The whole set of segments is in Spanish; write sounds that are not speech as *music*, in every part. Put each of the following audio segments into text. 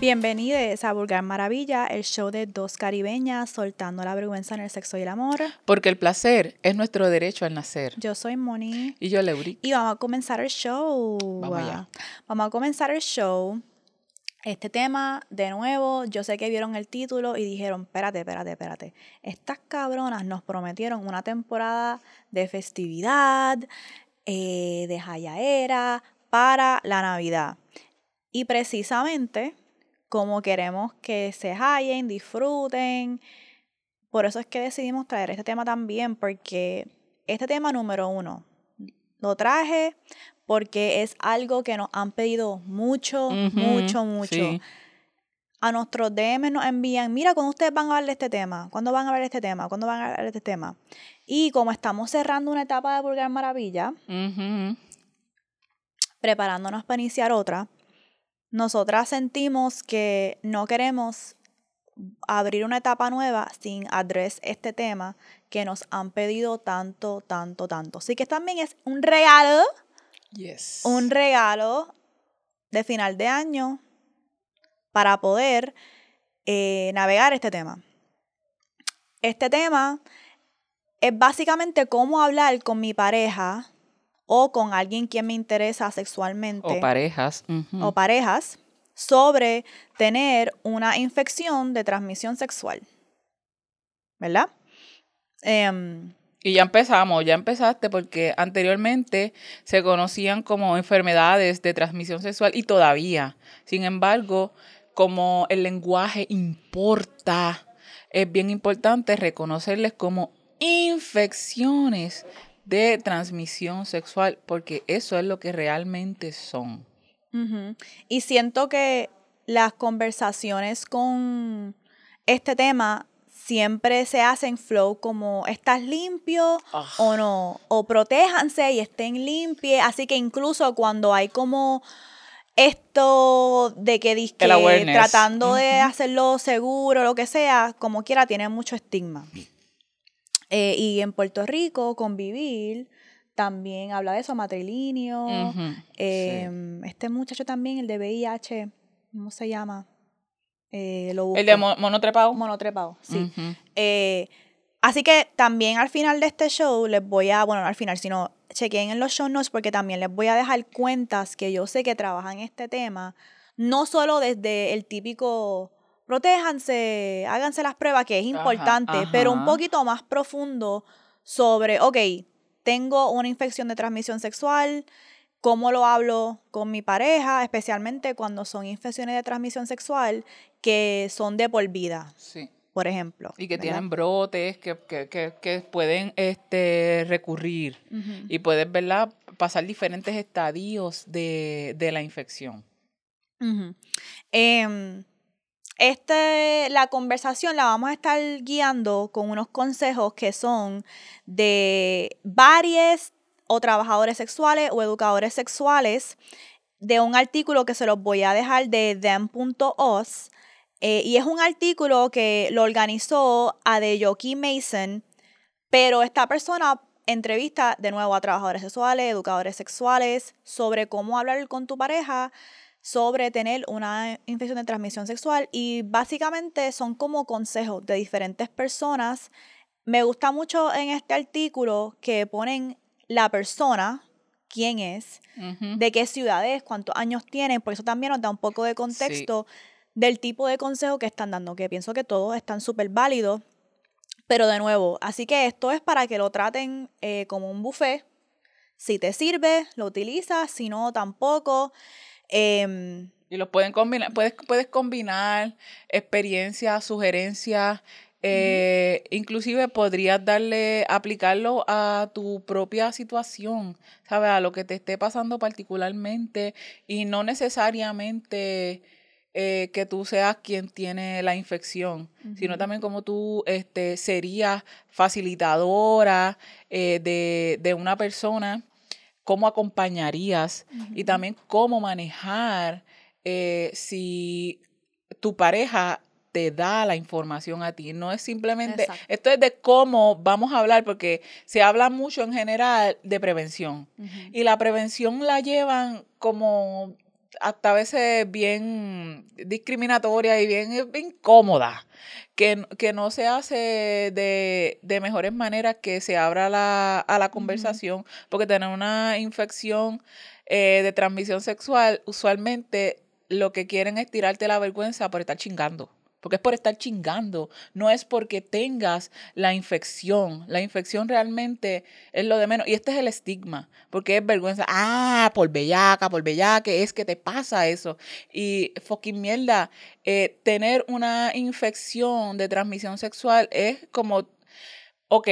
Bienvenidos a Vulgar Maravilla, el show de dos caribeñas soltando la vergüenza en el sexo y el amor. Porque el placer es nuestro derecho al nacer. Yo soy Moni. Y yo, Leuri. Y vamos a comenzar el show. Vamos allá. Vamos a comenzar el show. Este tema, de nuevo, yo sé que vieron el título y dijeron, espérate, espérate, espérate. Estas cabronas nos prometieron una temporada de festividad, eh, de jayaera, para la Navidad. Y precisamente, como queremos que se hallen, disfruten, por eso es que decidimos traer este tema también, porque este tema número uno, lo traje porque es algo que nos han pedido mucho, mucho, mucho. sí. A nuestros DM nos envían, mira, ¿cuándo ustedes van a hablar de este tema? ¿Cuándo van a hablar de este tema? ¿Cuándo van a hablar de este tema? Y como estamos cerrando una etapa de Vulgar Maravilla, preparándonos para iniciar otra, nosotras sentimos que no queremos abrir una etapa nueva sin address este tema que nos han pedido tanto, tanto, tanto. Así que también es un regalo, Yes. un regalo de final de año para poder eh, navegar este tema. Este tema es básicamente cómo hablar con mi pareja o con alguien quien me interesa sexualmente O parejas. o parejas sobre tener una infección de transmisión sexual. ¿Verdad? Em, Y ya empezamos, ya empezaste porque anteriormente se conocían como enfermedades de transmisión sexual y todavía. Sin embargo, como el lenguaje importa, es bien importante reconocerles como infecciones de transmisión sexual porque eso es lo que realmente son. Y siento que las conversaciones con este tema siempre se hacen flow como ¿estás limpio Ah. o no? O protéjanse y estén limpios. Así que incluso cuando hay como esto de que awareness. tratando de hacerlo seguro, lo que sea, como quiera, tiene mucho estigma. Eh, y en Puerto Rico, convivir también habla de eso, matrilinio. Sí. em, Este muchacho también, el de VIH, ¿cómo se llama? Eh, lo El de monotrepado. monotrepado, sí. Ujú. Eh, así que también al final de este show les voy a, bueno, no al final, sino chequen en los show notes porque también les voy a dejar cuentas que yo sé que trabajan este tema, no solo desde el típico protéjanse, háganse las pruebas, que es Ajá, importante, pero un poquito más profundo sobre, ok, tengo una infección de transmisión sexual, cómo lo hablo con mi pareja, especialmente cuando son infecciones de transmisión sexual que son de por vida, Sí. por ejemplo. Y que ¿verdad? tienen brotes que, que, que, que pueden este, recurrir y puedes ¿verdad? pasar diferentes estadios de, de la infección. Em, este, la conversación la vamos a estar guiando con unos consejos que son de varios o trabajadores sexuales o educadores sexuales de un artículo que se los voy a dejar de them.os eh, y es un artículo que lo organizó Adeyoki Mason, pero esta persona entrevista de nuevo a trabajadores sexuales, educadores sexuales, sobre cómo hablar con tu pareja sobre tener una infección de transmisión sexual y básicamente son como consejos de diferentes personas. Me gusta mucho en este artículo que ponen la persona, quién es, de qué ciudad es, cuántos años tienen, por eso también nos da un poco de contexto del tipo de consejo que están dando, que pienso que todos están súper válidos, pero de nuevo, así que esto es para que lo traten eh, como un buffet. Si te sirve, lo utilizas, si no, tampoco. Em, Y los pueden combinar, puedes, puedes combinar experiencias, sugerencias, eh, inclusive podrías darle, aplicarlo a tu propia situación, ¿sabes? A lo que te esté pasando particularmente y no necesariamente eh, que tú seas quien tiene la infección, sino también como tú este, serías facilitadora eh, de, de una persona, cómo acompañarías y también cómo manejar eh, si tu pareja te da la información a ti. No es simplemente, Exacto. esto es de cómo vamos a hablar, porque se habla mucho en general de prevención. Y la prevención la llevan como hasta a veces bien discriminatoria y bien, incómoda, que, que, no se hace de, de, mejores maneras que se abra la, a la conversación, porque tener una infección eh, de transmisión sexual, usualmente lo que quieren es tirarte la vergüenza por estar chingando porque es por estar chingando, no es porque tengas la infección. La infección realmente es lo de menos. Y este es el estigma, porque es vergüenza. Ah, por bellaca, por bellaque, es que te pasa eso. Y fucking mierda, eh, tener una infección de transmisión sexual es como, ok,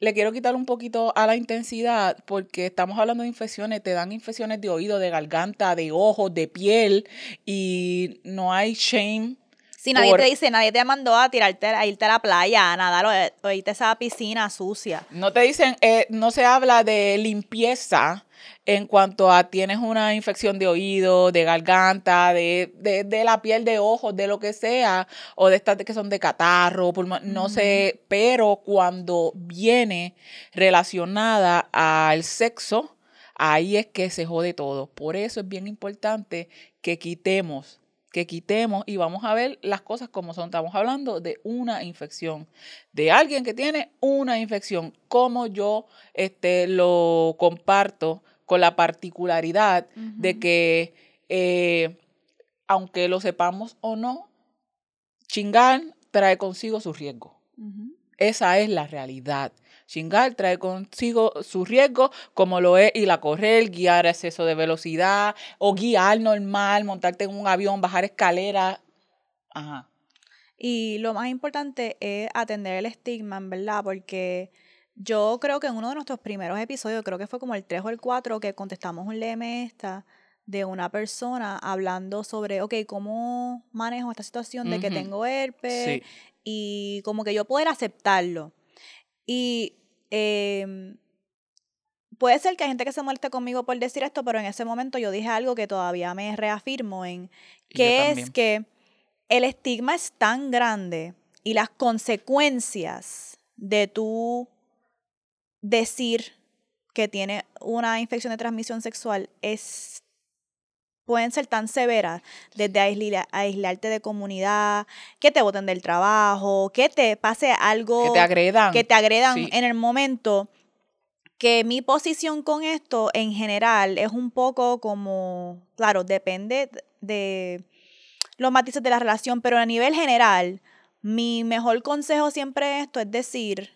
le quiero quitar un poquito a la intensidad porque estamos hablando de infecciones, te dan infecciones de oído, de garganta, de ojos, de piel y no hay shame si nadie te dice, nadie te mandó a tirarte, a irte a la playa, a nadar o, irte a esa piscina sucia. No te dicen, eh, no se habla de limpieza en cuanto a tienes una infección de oído, de garganta, de, de, la piel de ojos, de lo que sea, o de estas que son de catarro, no sé, pero cuando viene relacionada al sexo, ahí es que se jode todo. Por eso es bien importante que quitemos que quitemos y vamos a ver las cosas como son. Estamos hablando de una infección, de alguien que tiene una infección, como yo este, lo comparto con la particularidad de que, eh, aunque lo sepamos o no, chingar trae consigo su riesgo. Esa es la realidad. Chingar trae consigo su riesgo, como lo es ir a correr, guiar a exceso de velocidad o guiar normal, montarte en un avión, bajar escaleras. Ajá. Y lo más importante es atender el estigma, en verdad, porque yo creo que en uno de nuestros primeros episodios, creo que fue como el 3 o el 4, que contestamos un leme esta de una persona hablando sobre, ok, ¿cómo manejo esta situación de que tengo herpes? Y como que yo poder aceptarlo. Y eh, puede ser que hay gente que se moleste conmigo por decir esto, pero en ese momento yo dije algo que todavía me reafirmo en, que es que el estigma es tan grande y las consecuencias de tú decir que tiene una infección de transmisión sexual es pueden ser tan severas, desde aislarte de comunidad, que te boten del trabajo, que te pase algo. Que te agredan. Que te agredan en el momento. Que mi posición con esto en general es un poco como, claro, depende de los matices de la relación, pero a nivel general, mi mejor consejo siempre esto es decir,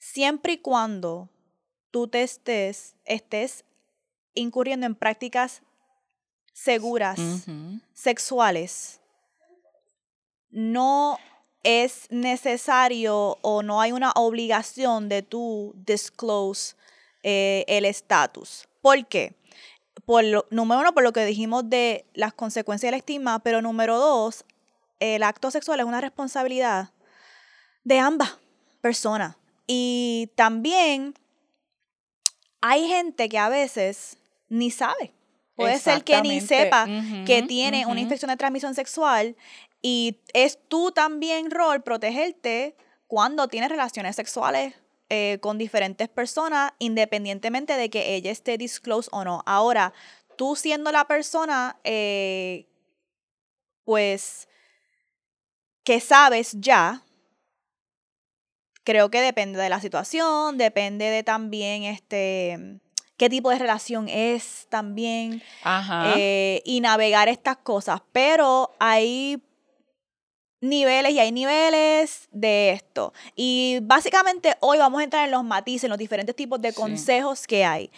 siempre y cuando tú te estés, estés incurriendo en prácticas seguras sexuales, no es necesario o no hay una obligación de tú disclose eh, el estatus. ¿Por qué? Por lo, número uno, por lo que dijimos de las consecuencias del estigma, pero número dos, el acto sexual es una responsabilidad de ambas personas. Y también hay gente que a veces ni sabe Puede ser que ni sepa que tiene una infección de transmisión sexual y es tú también rol protegerte cuando tienes relaciones sexuales eh, con diferentes personas, independientemente de que ella esté disclose o no. Ahora, tú siendo la persona, eh, pues, que sabes ya, creo que depende de la situación, depende de también este qué tipo de relación es también eh, y navegar estas cosas. Pero hay niveles y hay niveles de esto. Y básicamente hoy vamos a entrar en los matices, en los diferentes tipos de consejos que hay.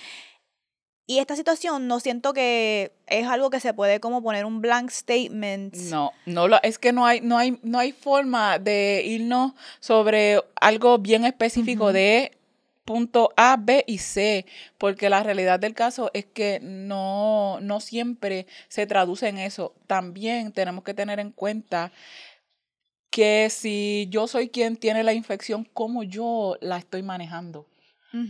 Y esta situación no siento que es algo que se puede como poner un blank statement. No, no lo, es que no hay, no hay, no hay forma de irnos sobre algo bien específico de punto A, B y C, porque la realidad del caso es que no, no siempre se traduce en eso. También tenemos que tener en cuenta que si yo soy quien tiene la infección, ¿cómo yo la estoy manejando?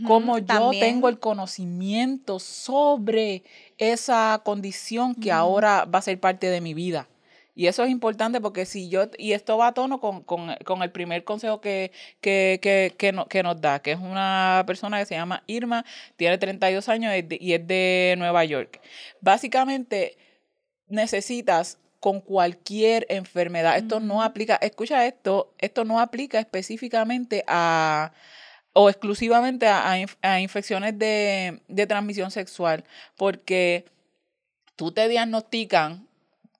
¿Cómo yo tengo el conocimiento sobre esa condición que ahora va a ser parte de mi vida? Y eso es importante porque si yo, y esto va a tono con, con, con el primer consejo que, que, que, que, no, que, nos da, que es una persona que se llama Irma, tiene 32 años y es de Nueva York. Básicamente, necesitas con cualquier enfermedad. Esto no aplica, escucha esto, esto no aplica específicamente a o exclusivamente a, a, infecciones de, de transmisión sexual, porque tú te diagnostican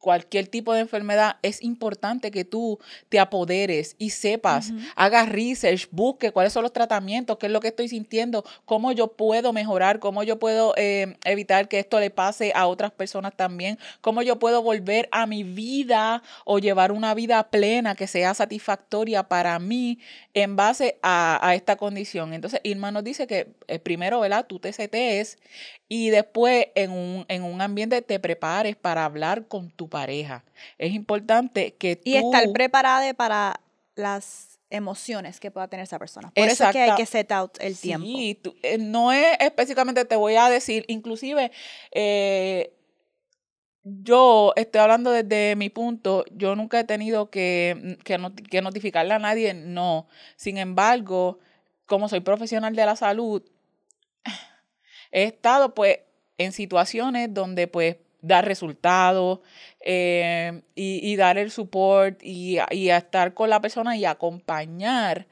cualquier tipo de enfermedad, es importante que tú te apoderes y sepas, hagas research, busque cuáles son los tratamientos, qué es lo que estoy sintiendo, cómo yo puedo mejorar, cómo yo puedo eh, evitar que esto le pase a otras personas también, cómo yo puedo volver a mi vida o llevar una vida plena que sea satisfactoria para mí en base a, esta condición. Entonces, Irma nos dice que eh, primero, ¿verdad? Tú te setees y después en un, en un ambiente te prepares para hablar con tu pareja. Es importante que tú... Y estar preparada para las emociones que pueda tener esa persona. Por eso es que hay que set out el tiempo. Sí, eh, no es específicamente, te voy a decir, inclusive... Eh, yo estoy hablando desde mi punto, yo nunca he tenido que, que, que, notificarle a nadie, no. Sin embargo, como soy profesional de la salud, he estado pues en situaciones donde pues dar resultados eh, y, dar el support y, y estar con la persona y acompañar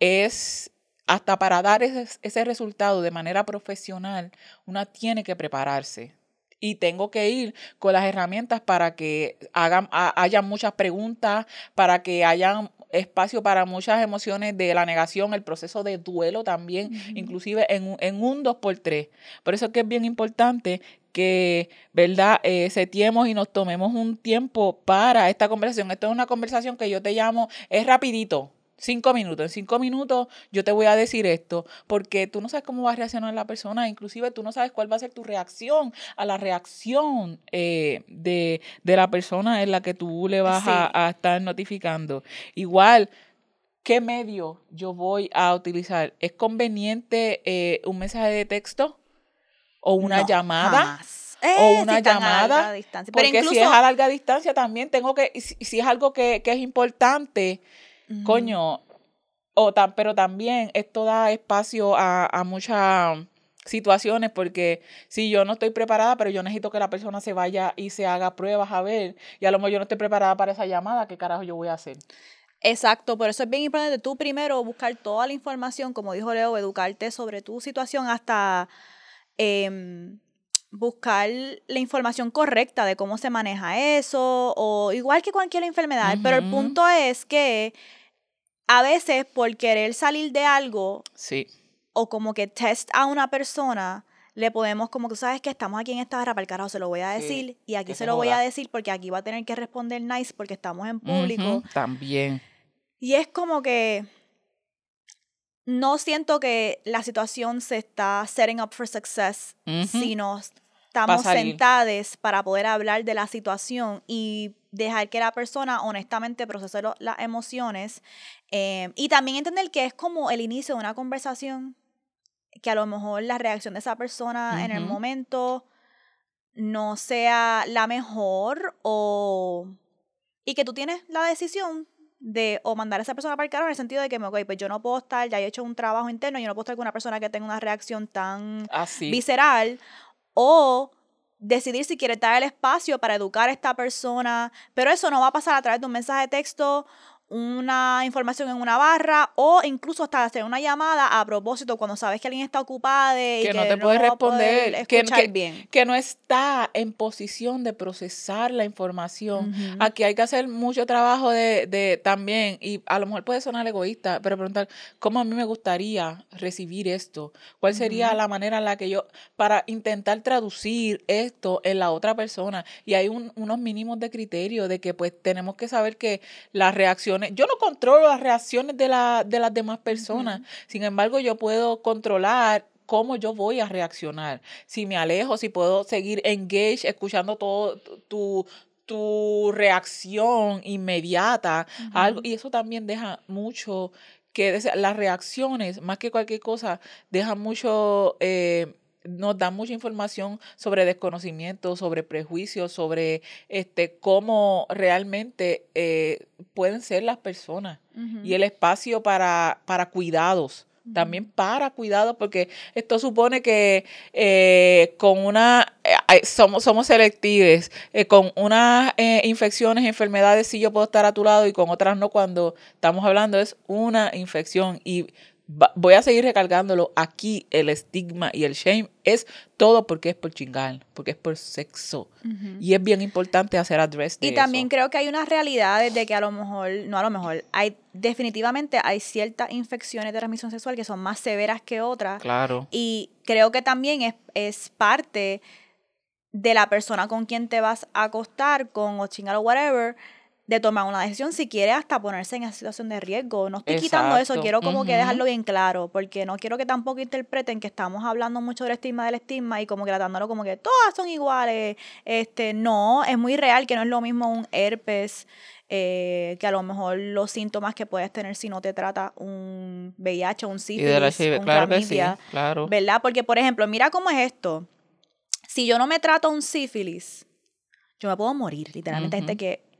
es hasta para dar ese, ese resultado de manera profesional, una tiene que prepararse y tengo que ir con las herramientas para que hagan, haya muchas preguntas, para que haya espacio para muchas emociones de la negación, el proceso de duelo también, inclusive en, en un 2x3. Por eso es que es bien importante que, ¿verdad?, eh, setiemos y nos tomemos un tiempo para esta conversación. Esto es una conversación que yo te llamo, es rapidito, cinco minutos. En cinco minutos yo te voy a decir esto, porque tú no sabes cómo va a reaccionar la persona, inclusive tú no sabes cuál va a ser tu reacción a la reacción eh, de, la persona en la que tú le vas a, estar notificando. Igual, ¿qué medio yo voy a utilizar? ¿Es conveniente eh, un mensaje de texto o una llamada? o eh, una llamada. Porque si es a larga distancia también tengo que, si, es algo que, que es importante, Coño, o pero también esto da espacio a, muchas situaciones porque si yo no estoy preparada, pero yo necesito que la persona se vaya y se haga pruebas a ver, y a lo mejor yo no estoy preparada para esa llamada, ¿qué carajo yo voy a hacer? Exacto, por eso es bien importante tú primero buscar toda la información, como dijo Leo, educarte sobre tu situación hasta em, buscar la información correcta de cómo se maneja eso, o igual que cualquier enfermedad, pero el punto es que a veces por querer salir de algo, sí. o como que test a una persona, le podemos como que sabes que estamos aquí en esta barra para el carajo se lo voy a decir y aquí se lo voy a decir porque aquí va a tener que responder nice porque estamos en público. también. Y es como que no siento que la situación se está setting up for success, sino estamos sentadas para poder hablar de la situación y dejar que la persona honestamente procese las emociones em, y también entender que es como el inicio de una conversación, que a lo mejor la reacción de esa persona en el momento no sea la mejor o y que tú tienes la decisión de o mandar a esa persona para el en el sentido de que, ok, pues yo no puedo estar, ya he hecho un trabajo interno, yo no puedo estar con una persona que tenga una reacción tan visceral o decidir si quiere dar el espacio para educar a esta persona, pero eso no va a pasar a través de un mensaje de texto una información en una barra o incluso hasta hacer una llamada a propósito cuando sabes que alguien está ocupada y que, no te puede responder, que, bien. que no está en posición de procesar la información. Aquí hay que hacer mucho trabajo de, de, también, y a lo mejor puede sonar egoísta, pero preguntar cómo a mí me gustaría recibir esto, cuál sería la manera en la que yo, para intentar traducir esto en la otra persona. Y hay unos mínimos de criterio de que pues tenemos que saber que las reacciones yo no controlo las reacciones de, la, de las demás personas. Sin embargo, yo puedo controlar cómo yo voy a reaccionar. Si me alejo, si puedo seguir engaged, escuchando todo tu, tu reacción inmediata. algo, y eso también deja mucho que las reacciones, más que cualquier cosa, dejan mucho... Eh, nos dan mucha información sobre desconocimiento, sobre prejuicios, sobre este cómo realmente eh, pueden ser las personas y el espacio para, para cuidados también para cuidado, porque esto supone que eh, con una, eh, somos, somos selectives, con unas infecciones, enfermedades sí yo puedo estar a tu lado y con otras no cuando estamos hablando es una infección y voy a seguir recargándolo aquí, el estigma y el shame es todo porque es por chingar, porque es por sexo. Y es bien importante hacer address de Y también creo que hay unas realidades de que a lo mejor, no a lo mejor, hay definitivamente hay ciertas infecciones de transmisión sexual que son más severas que otras. Claro. Y creo que también es, es parte de la persona con quien te vas a acostar, con o chingar o whatever, de tomar una decisión si quiere hasta ponerse en esa situación de riesgo. No estoy quitando eso, quiero como que dejarlo bien claro, porque no quiero que tampoco interpreten que estamos hablando mucho del estigma del estigma y como que tratándolo como que todas son iguales. Este, no, es muy real que no es lo mismo un herpes eh, que a lo mejor los síntomas que puedes tener si no te trata un VIH, un sífilis, un claro claro. ¿verdad? Porque, por ejemplo, mira cómo es esto. Si yo no me trato un sífilis, yo me puedo morir, literalmente. Gente que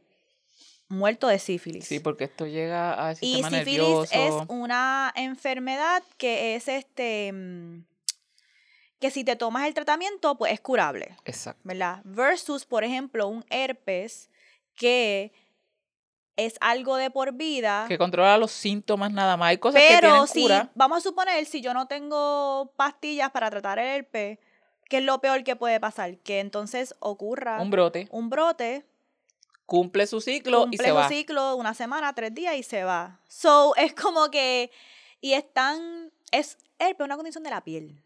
muerto de sífilis. Sí, porque esto llega a sistema Y sífilis es una enfermedad que es este mm, que si te tomas el tratamiento, pues es curable. Exacto. ¿Verdad? Versus, por ejemplo, un herpes que es algo de por vida. Que controla los síntomas nada más. Hay cosas que tienen si, vamos a suponer, si yo no tengo pastillas para tratar el herpes, ¿qué es lo peor que puede pasar? Que entonces ocurra... Un brote. Un brote cumple su ciclo y se va. Cumple su ciclo, una semana, tres días y se va. So, *laughs* es como que, y es tan, es, es una condición de la piel.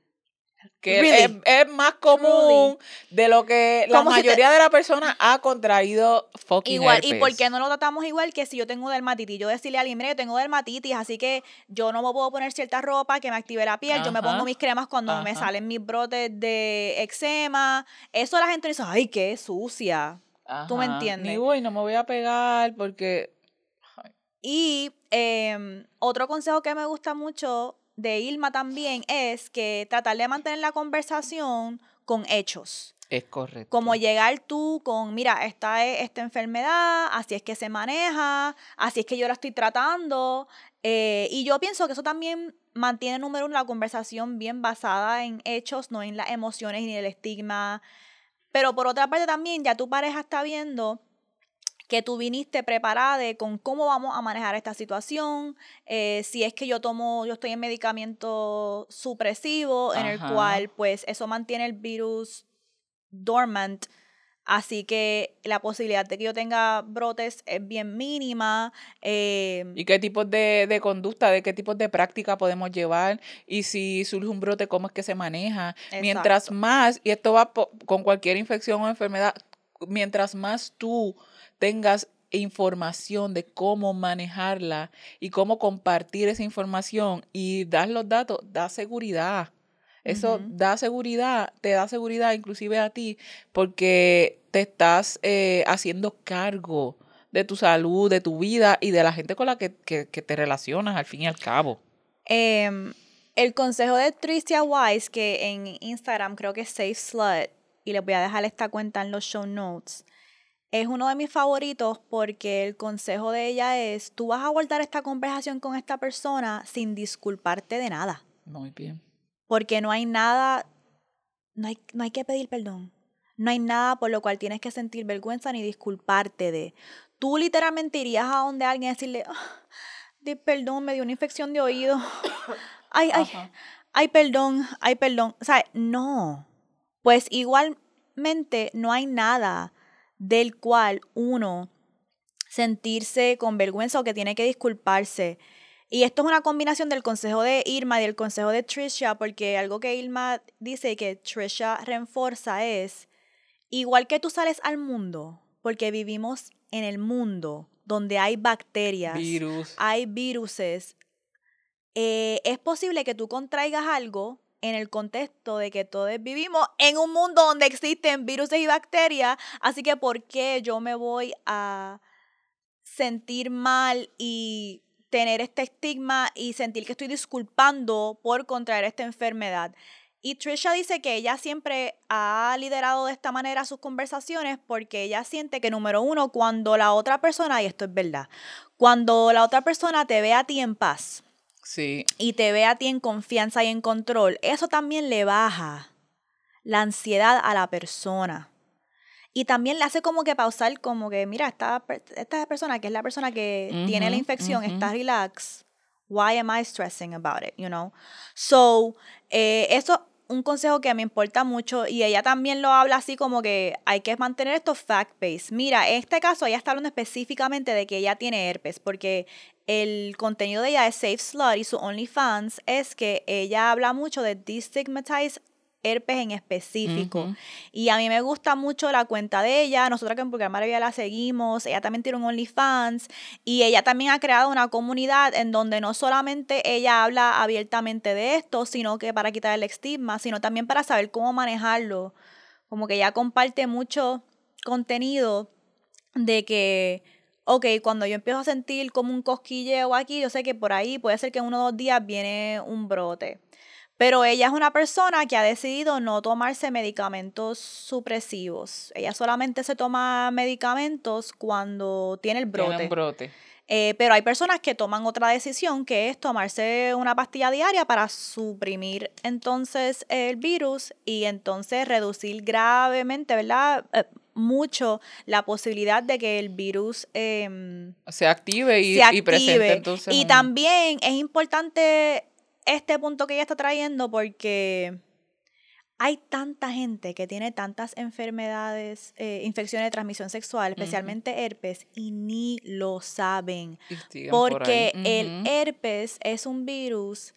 Que es, más común de lo que la mayoría de la persona ha contraído fucking Igual, ¿y por qué no lo tratamos igual que si yo tengo dermatitis? Yo decirle a alguien, mira, yo tengo dermatitis, así que yo no me puedo poner cierta ropa que me active la piel, yo me pongo mis cremas cuando me salen mis brotes de eczema. Eso la gente dice, ay, qué sucia. ¿Tú me entiendes? Ni voy, no me voy a pegar porque... Y em, otro consejo que me gusta mucho de Ilma también es que tratar de mantener la conversación con hechos. Es correcto. Como llegar tú con, mira, esta es esta enfermedad, así es que se maneja, así es que yo la estoy tratando. Eh, y yo pienso que eso también mantiene, número uno, la conversación bien basada en hechos, no en las emociones ni el estigma pero por otra parte también ya tu pareja está viendo que tú viniste preparada con cómo vamos a manejar esta situación, eh, si es que yo tomo, yo estoy en medicamento supresivo, en el cual pues eso mantiene el virus dormant Así que la posibilidad de que yo tenga brotes es bien mínima. Eh, ¿Y qué tipos de, de, conducta, de qué tipos de práctica podemos llevar? Y si surge un brote, ¿cómo es que se maneja? Mientras más, y esto va con cualquier infección o enfermedad, mientras más tú tengas información de cómo manejarla y cómo compartir esa información y dar los datos, da seguridad. Eso da seguridad, te da seguridad inclusive a ti, porque te estás eh, haciendo cargo de tu salud, de tu vida y de la gente con la que, te relacionas al fin y al cabo. Em, el consejo de Tricia Wise, que en Instagram creo que es Safe Slut, y les voy a dejar esta cuenta en los show notes, es uno de mis favoritos porque el consejo de ella es, tú vas a abordar esta conversación con esta persona sin disculparte de nada. Muy bien porque no hay nada, no hay, no hay que pedir perdón. No hay nada por lo cual tienes que sentir vergüenza ni disculparte de. Tú literalmente irías a donde alguien y decirle, oh, perdón, me dio una infección de oído. *coughs* Ay, ay, ay, perdón, ay, perdón. O sea, no. Pues igualmente no hay nada del cual uno sentirse con vergüenza o que tiene que disculparse. Y esto es una combinación del consejo de Irma y del consejo de Trisha, porque algo que Irma dice y que Trisha reforza es, igual que tú sales al mundo, porque vivimos en el mundo donde hay bacterias, hay viruses, eh, es posible que tú contraigas algo en el contexto de que todos vivimos en un mundo donde existen virus y bacterias, así que ¿por qué yo me voy a sentir mal y tener este estigma y sentir que estoy disculpando por contraer esta enfermedad. Y Trisha dice que ella siempre ha liderado de esta manera sus conversaciones porque ella siente que, número uno, cuando la otra persona, y esto es verdad, cuando la otra persona te ve a ti en paz Sí. y te ve a ti en confianza y en control, eso también le baja la ansiedad a la persona. Y también le hace como que pausar, como que, mira, esta, esta persona que es la persona que tiene la infección ujú. está relax. Why am I stressing about it? You know? So, eh, eso un consejo que me importa mucho y ella también lo habla así como que hay que mantener esto fact-based. Mira, en este caso ella está hablando específicamente de que ella tiene herpes porque el contenido de ella de Safe Slut y su OnlyFans es que ella habla mucho de destigmatize herpes en específico. Ujú. Y a mí me gusta mucho la cuenta de ella. Nosotros que en Programa Maravilla la seguimos. Ella también tiene un OnlyFans. Y ella también ha creado una comunidad en donde no solamente ella habla abiertamente de esto, sino que para quitar el estigma, sino también para saber cómo manejarlo. Como que ella comparte mucho contenido de que, ok, cuando yo empiezo a sentir como un cosquilleo aquí, yo sé que por ahí puede ser que en uno o dos días viene un brote. Pero ella es una persona que ha decidido no tomarse medicamentos supresivos. Ella solamente se toma medicamentos cuando tiene el Tiene brote. un brote. Eh, pero hay personas que toman otra decisión, que es tomarse una pastilla diaria para suprimir entonces el virus y entonces reducir gravemente, ¿verdad? Eh, mucho la posibilidad de que el virus em, Se active y, se y presente entonces. y un- también es importante este punto que ella está trayendo porque hay tanta gente que tiene tantas enfermedades, eh, infecciones de transmisión sexual, especialmente herpes, y ni lo saben. por Porque el herpes es un virus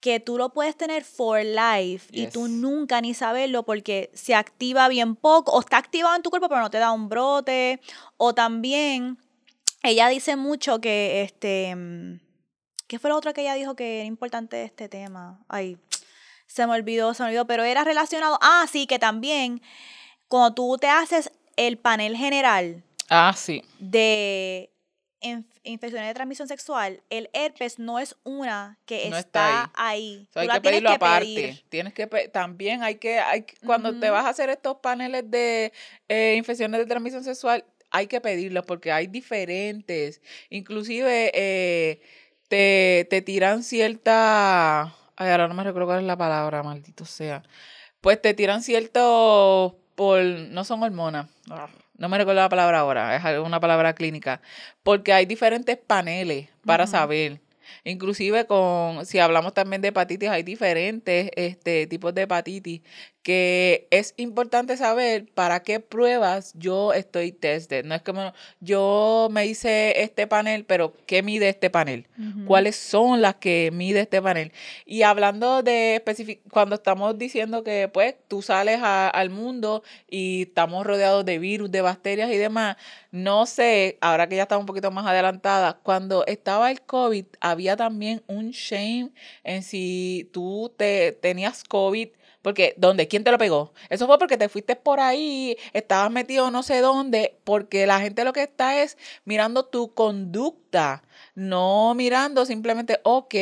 que tú lo puedes tener for life y tú nunca ni saberlo porque se activa bien poco o está activado en tu cuerpo pero no te da un brote. O también ella dice mucho que este mm, ¿qué fue lo otro que ella dijo que era importante de este tema? Ay, *tsk* se me olvidó, se me olvidó, pero era relacionado, ah, sí, que también cuando tú te haces el panel general Ah, sí. de inf- infecciones de transmisión sexual, el herpes no es una que No está, está ahí. So, Tú hay que pedirlo que aparte. pedir. Tienes que pe- también hay que, hay cuando te vas a hacer estos paneles de eh, infecciones de transmisión sexual, hay que pedirlos porque hay diferentes. Inclusive eh, te, te tiran cierta, ay, ahora no me recuerdo cuál es la palabra, maldito sea. Pues te tiran ciertos por, no son hormonas. ah, No me recuerdo la palabra ahora, es una palabra clínica. Porque hay diferentes paneles para saber. Inclusive con, si hablamos también de hepatitis, hay diferentes este, tipos de hepatitis que es importante saber para qué pruebas yo estoy tested. No es como yo me hice este panel, pero ¿qué mide este panel? ¿Cuáles son las que mide este panel? Y hablando de cuando estamos diciendo que pues tú sales a- al mundo y estamos rodeados de virus, de bacterias y demás, no sé, ahora que ya estamos un poquito más adelantada, cuando estaba el COVID había también un shame en si tú te tenías COVID. Porque, ¿dónde? ¿Quién te lo pegó? Eso fue porque te fuiste por ahí, estabas metido no sé dónde, porque la gente lo que está es mirando tu conducta, no mirando simplemente, ok,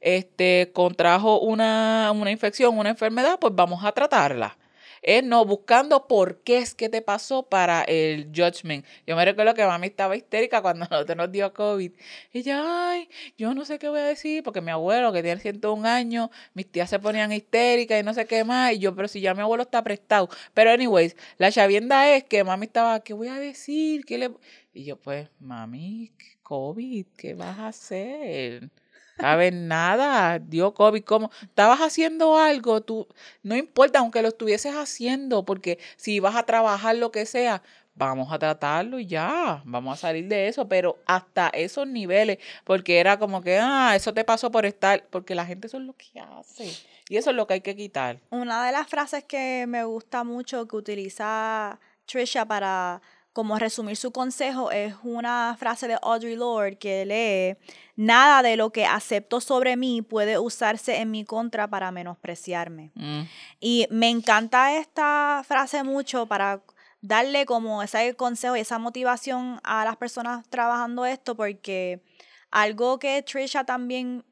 este, contrajo una, una infección, una enfermedad, pues vamos a tratarla. Es no buscando por qué es que te pasó para el judgment. Yo me recuerdo que mami estaba histérica cuando *laughs* nosotros nos dio COVID. Y ella, ay, yo no sé qué voy a decir, porque mi abuelo, que tiene 101 años, mis tías se ponían histéricas y no sé qué más. Y yo, pero si ya mi abuelo está prestado. Pero, anyways, la chavienda es que mami estaba, ¿qué voy a decir? ¿Qué le... Y yo, pues, mami, COVID, ¿qué vas a hacer? Ver, nada, dio COVID, ¿cómo? ¿Estabas haciendo algo? Tú, no importa, aunque lo estuvieses haciendo, porque si vas a trabajar lo que sea, vamos a tratarlo y ya, vamos a salir de eso, pero hasta esos niveles, porque era como que, ah, eso te pasó por estar, porque la gente eso es lo que hace, y eso es lo que hay que quitar. Una de las frases que me gusta mucho que utiliza Trisha para como resumir su consejo es una frase de Audre Lorde que lee, nada de lo que acepto sobre mí puede usarse en mi contra para menospreciarme. Mm, Y me encanta esta frase mucho para darle como ese consejo y esa motivación a las personas trabajando esto porque algo que Trisha también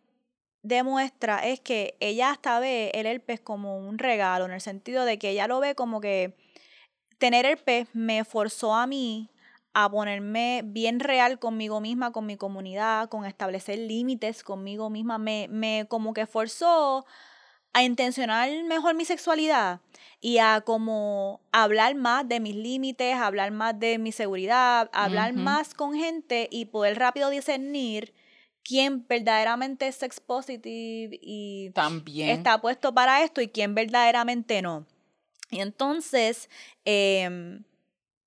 demuestra es que ella hasta ve el herpes como un regalo, en el sentido de que ella lo ve como que tener herpes me forzó a mí a ponerme bien real conmigo misma, con mi comunidad, con establecer límites conmigo misma, me, me como que forzó a intencionar mejor mi sexualidad y a como hablar más de mis límites, hablar más de mi seguridad, hablar más con gente y poder rápido discernir quién verdaderamente es sex positive y También. está puesto para esto y quién verdaderamente no. Y entonces, em,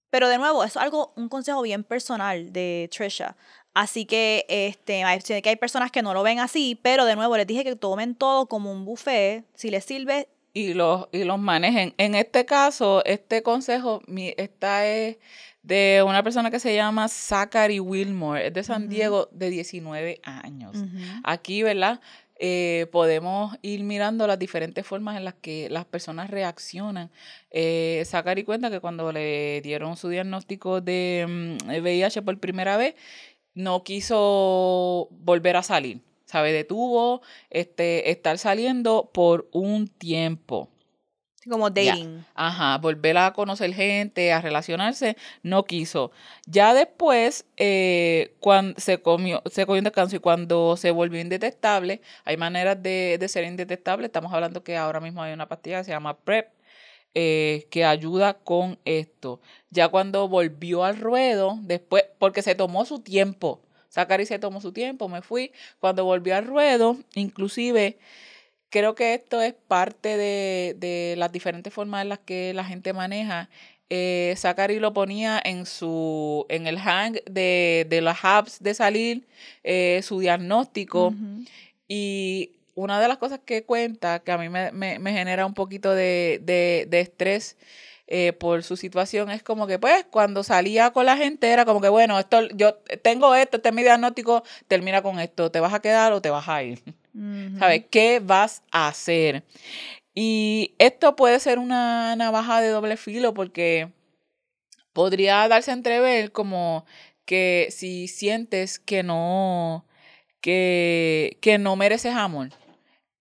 pero de nuevo, es algo, un consejo bien personal de Trisha. Así que este, sé que hay personas que no lo ven así, pero de nuevo les dije que tomen todo como un buffet. Si les sirve, y los, y los manejen. En este caso, este consejo, mi, esta es de una persona que se llama Zachary Wilmore, es de San Diego, de 19 años. Aquí, ¿verdad? Eh, podemos ir mirando las diferentes formas en las que las personas reaccionan. Eh, Zachary cuenta que cuando le dieron su diagnóstico de VIH mm, por primera vez, no quiso volver a salir, ¿sabe? Detuvo este, estar saliendo por un tiempo. Como dating. Ajá, volver a conocer gente, a relacionarse, no quiso. Ya después, eh, cuando se comió, se cogió un descanso y cuando se volvió indetectable, hay maneras de, de ser indetectable. Estamos hablando que ahora mismo hay una pastilla que se llama PrEP, eh, que ayuda con esto. Ya cuando volvió al ruedo, después, porque se tomó su tiempo, Zachary se tomó su tiempo, me fui. Cuando volvió al ruedo, inclusive creo que esto es parte de, de las diferentes formas en las que la gente maneja. Eh, Zachary lo ponía en su en el hang de, de las apps de salir, eh, su diagnóstico. Y una de las cosas que cuenta, que a mí me, genera un poquito de, estrés eh, por su situación, es como que pues cuando salía con la gente era como que bueno, esto, yo tengo esto, este es mi diagnóstico, termina con esto, te vas a quedar o te vas a ir. ¿Sabes? ¿Qué vas a hacer? Y esto puede ser una navaja de doble filo porque podría darse a entrever como que si sientes que no, que, que no mereces amor,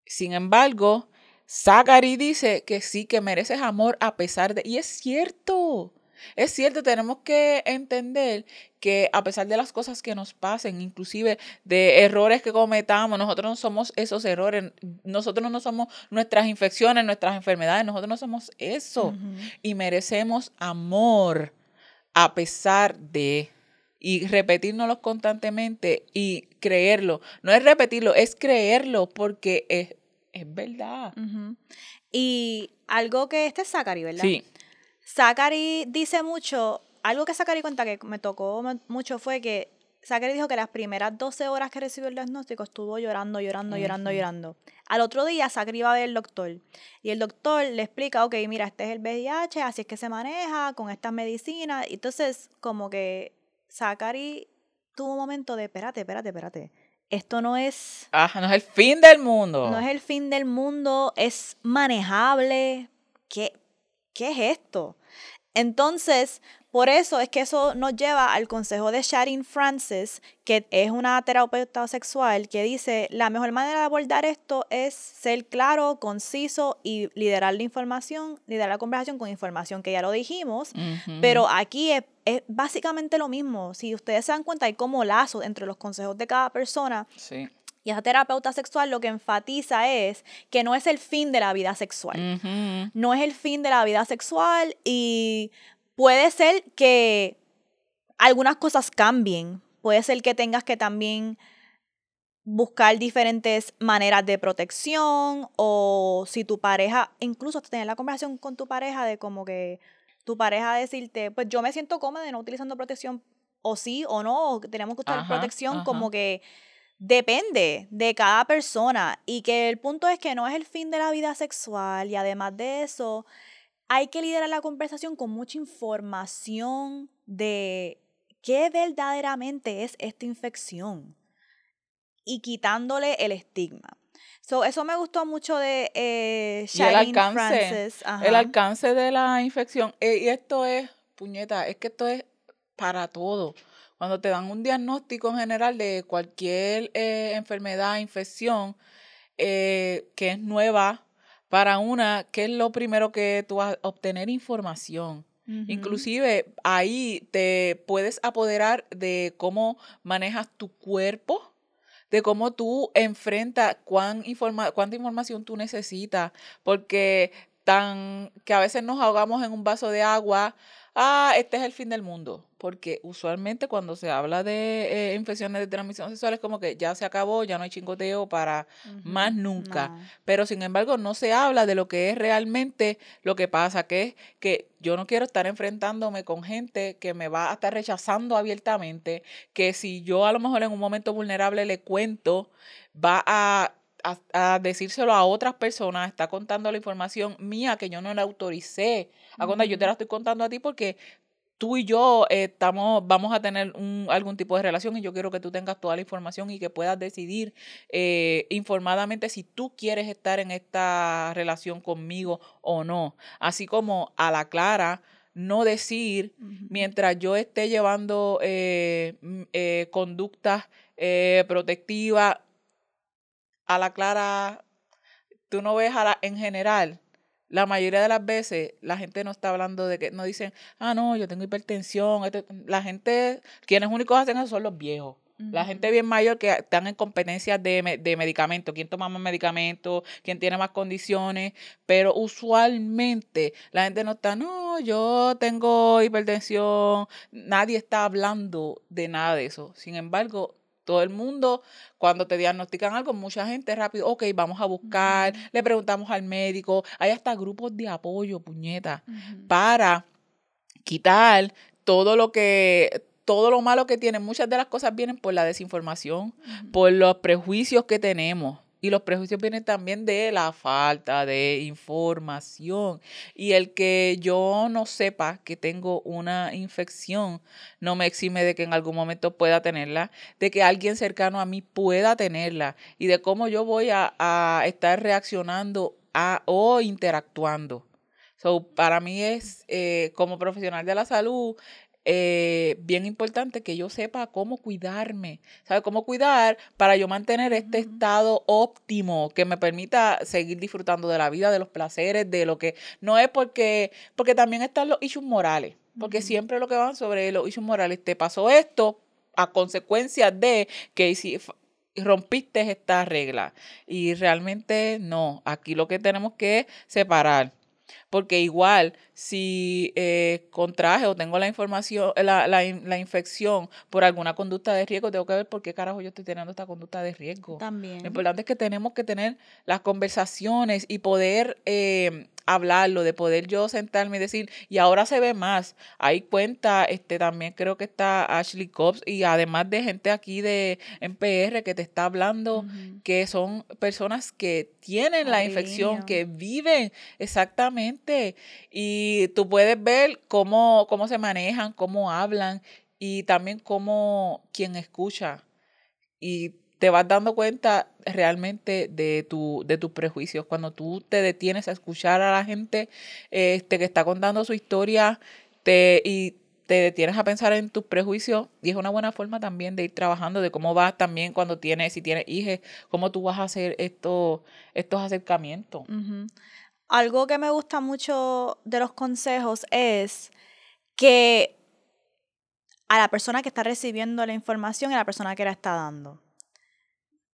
sin embargo, Zachary dice que sí, que mereces amor a pesar de... Y es cierto, es cierto, tenemos que entender que a pesar de las cosas que nos pasen, inclusive de errores que cometamos, nosotros no somos esos errores, nosotros no somos nuestras infecciones, nuestras enfermedades, nosotros no somos eso. Y merecemos amor a pesar de y repetirnos constantemente y creerlo. No es repetirlo, es creerlo porque es, es verdad. Y algo que este es Zachary, ¿verdad? Sí. Zachary dice mucho, algo que Zachary cuenta que me tocó mucho fue que Zachary dijo que las primeras 12 horas que recibió el diagnóstico estuvo llorando, llorando, llorando, llorando. Al otro día Zachary va a ver al doctor y el doctor le explica, ok, mira, este es el VIH, así es que se maneja con estas medicinas. Entonces, como que Zachary tuvo un momento de, espérate, espérate, espérate esto no es... Ajá, no es el fin del mundo. No es el fin del mundo, es manejable. ¿Qué, qué es esto? Entonces, por eso es que eso nos lleva al consejo de Sharon Francis, que es una terapeuta sexual, que dice, la mejor manera de abordar esto es ser claro, conciso y liderar la información, liderar la conversación con información, que ya lo dijimos, pero aquí es, básicamente lo mismo. Si ustedes se dan cuenta, hay como lazos entre los consejos de cada persona. Sí. Y esa terapeuta sexual lo que enfatiza es que no es el fin de la vida sexual. No es el fin de la vida sexual y puede ser que algunas cosas cambien. Puede ser que tengas que también buscar diferentes maneras de protección o si tu pareja, incluso tener la conversación con tu pareja de como que tu pareja decirte, pues yo me siento cómoda de no utilizando protección o sí o no, tenemos que usar protección como que depende de cada persona y que el punto es que no es el fin de la vida sexual y además de eso hay que liderar la conversación con mucha información de qué verdaderamente es esta infección y quitándole el estigma. So, eso me gustó mucho de eh, el alcance, El alcance de la infección. Eh, y esto es, puñeta, es que esto es para todo. Cuando te dan un diagnóstico en general de cualquier eh, enfermedad, infección, eh, que es nueva para una, ¿qué es lo primero que tú vas a obtener información? Inclusive ahí te puedes apoderar de cómo manejas tu cuerpo, de cómo tú enfrentas cuán informa cuánta información tú necesitas, porque tan que a veces nos ahogamos en un vaso de agua, ah, este es el fin del mundo porque usualmente cuando se habla de eh, infecciones de transmisión sexual es como que ya se acabó, ya no hay chingoteo para más nunca. Pero sin embargo no se habla de lo que es realmente lo que pasa, que es que yo no quiero estar enfrentándome con gente que me va a estar rechazando abiertamente, que si yo a lo mejor en un momento vulnerable le cuento, va a a, decírselo a otras personas, está contando la información mía que yo no la autoricé. A cuando yo te la estoy contando a ti porque tú y yo eh, estamos, vamos a tener un, algún tipo de relación y yo quiero que tú tengas toda la información y que puedas decidir eh, informadamente si tú quieres estar en esta relación conmigo o no. Así como a la clara, no decir, mientras yo esté llevando eh, eh conductas protectivas, a la clara, tú no ves a la, en general la mayoría de las veces la gente no está hablando de que, no dicen, ah, no, yo tengo hipertensión. Este, la gente, quienes únicos hacen eso son los viejos. La gente bien mayor que están en competencias de, de medicamentos, quién toma más medicamentos, quién tiene más condiciones, pero usualmente la gente no está, no, yo tengo hipertensión, nadie está hablando de nada de eso. Sin embargo, todo el mundo, cuando te diagnostican algo, mucha gente rápido, ok, vamos a buscar, le preguntamos al médico, hay hasta grupos de apoyo, puñeta, para quitar todo lo que todo lo malo que tienen, muchas de las cosas vienen por la desinformación, por los prejuicios que tenemos. Y los prejuicios vienen también de la falta de información. Y el que yo no sepa que tengo una infección no me exime de que en algún momento pueda tenerla, de que alguien cercano a mí pueda tenerla y de cómo yo voy a, estar reaccionando a, o interactuando. So, para mí es, eh, como profesional de la salud, eh, bien importante que yo sepa cómo cuidarme, ¿sabe? Cómo cuidar para yo mantener este estado óptimo que me permita seguir disfrutando de la vida, de los placeres, de lo que no es porque, porque también están los issues morales, porque siempre lo que van sobre los issues morales, te pasó esto a consecuencia de que si rompiste esta regla. Y realmente no, aquí lo que tenemos que separar porque igual si eh, contraje o tengo la información, la, la, la, infección por alguna conducta de riesgo, tengo que ver por qué carajo yo estoy teniendo esta conducta de riesgo. También. Lo importante es que tenemos que tener las conversaciones y poder eh, hablarlo, de poder yo sentarme y decir, y ahora se ve más. Ahí cuenta, este también creo que está Ashley Cobbs y además de gente aquí de NPR que te está hablando, que son personas que tienen la infección, que viven exactamente. Y tú puedes ver cómo, cómo se manejan, cómo hablan y también cómo quien escucha. Y te vas dando cuenta realmente de, tu, de tus prejuicios. Cuando tú te detienes a escuchar a la gente este, que está contando su historia te, y te detienes a pensar en tus prejuicios y es una buena forma también de ir trabajando, de cómo vas también cuando tienes, si tienes hijos, cómo tú vas a hacer esto, estos acercamientos. Algo que me gusta mucho de los consejos es que a la persona que está recibiendo la información y a la persona que la está dando.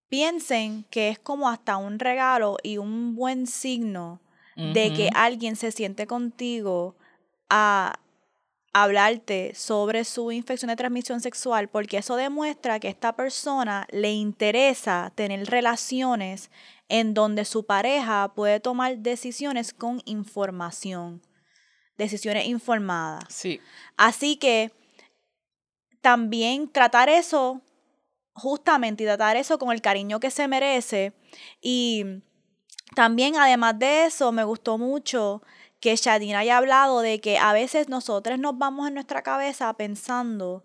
Piensen que es como hasta un regalo y un buen signo de que alguien se siente contigo a hablarte sobre su infección de transmisión sexual, porque eso demuestra que a esta persona le interesa tener relaciones en donde su pareja puede tomar decisiones con información, decisiones informadas. Sí. Así que también tratar eso justamente y tratar eso con el cariño que se merece. Y también, además de eso, me gustó mucho que Shadine haya hablado de que a veces nosotros nos vamos en nuestra cabeza pensando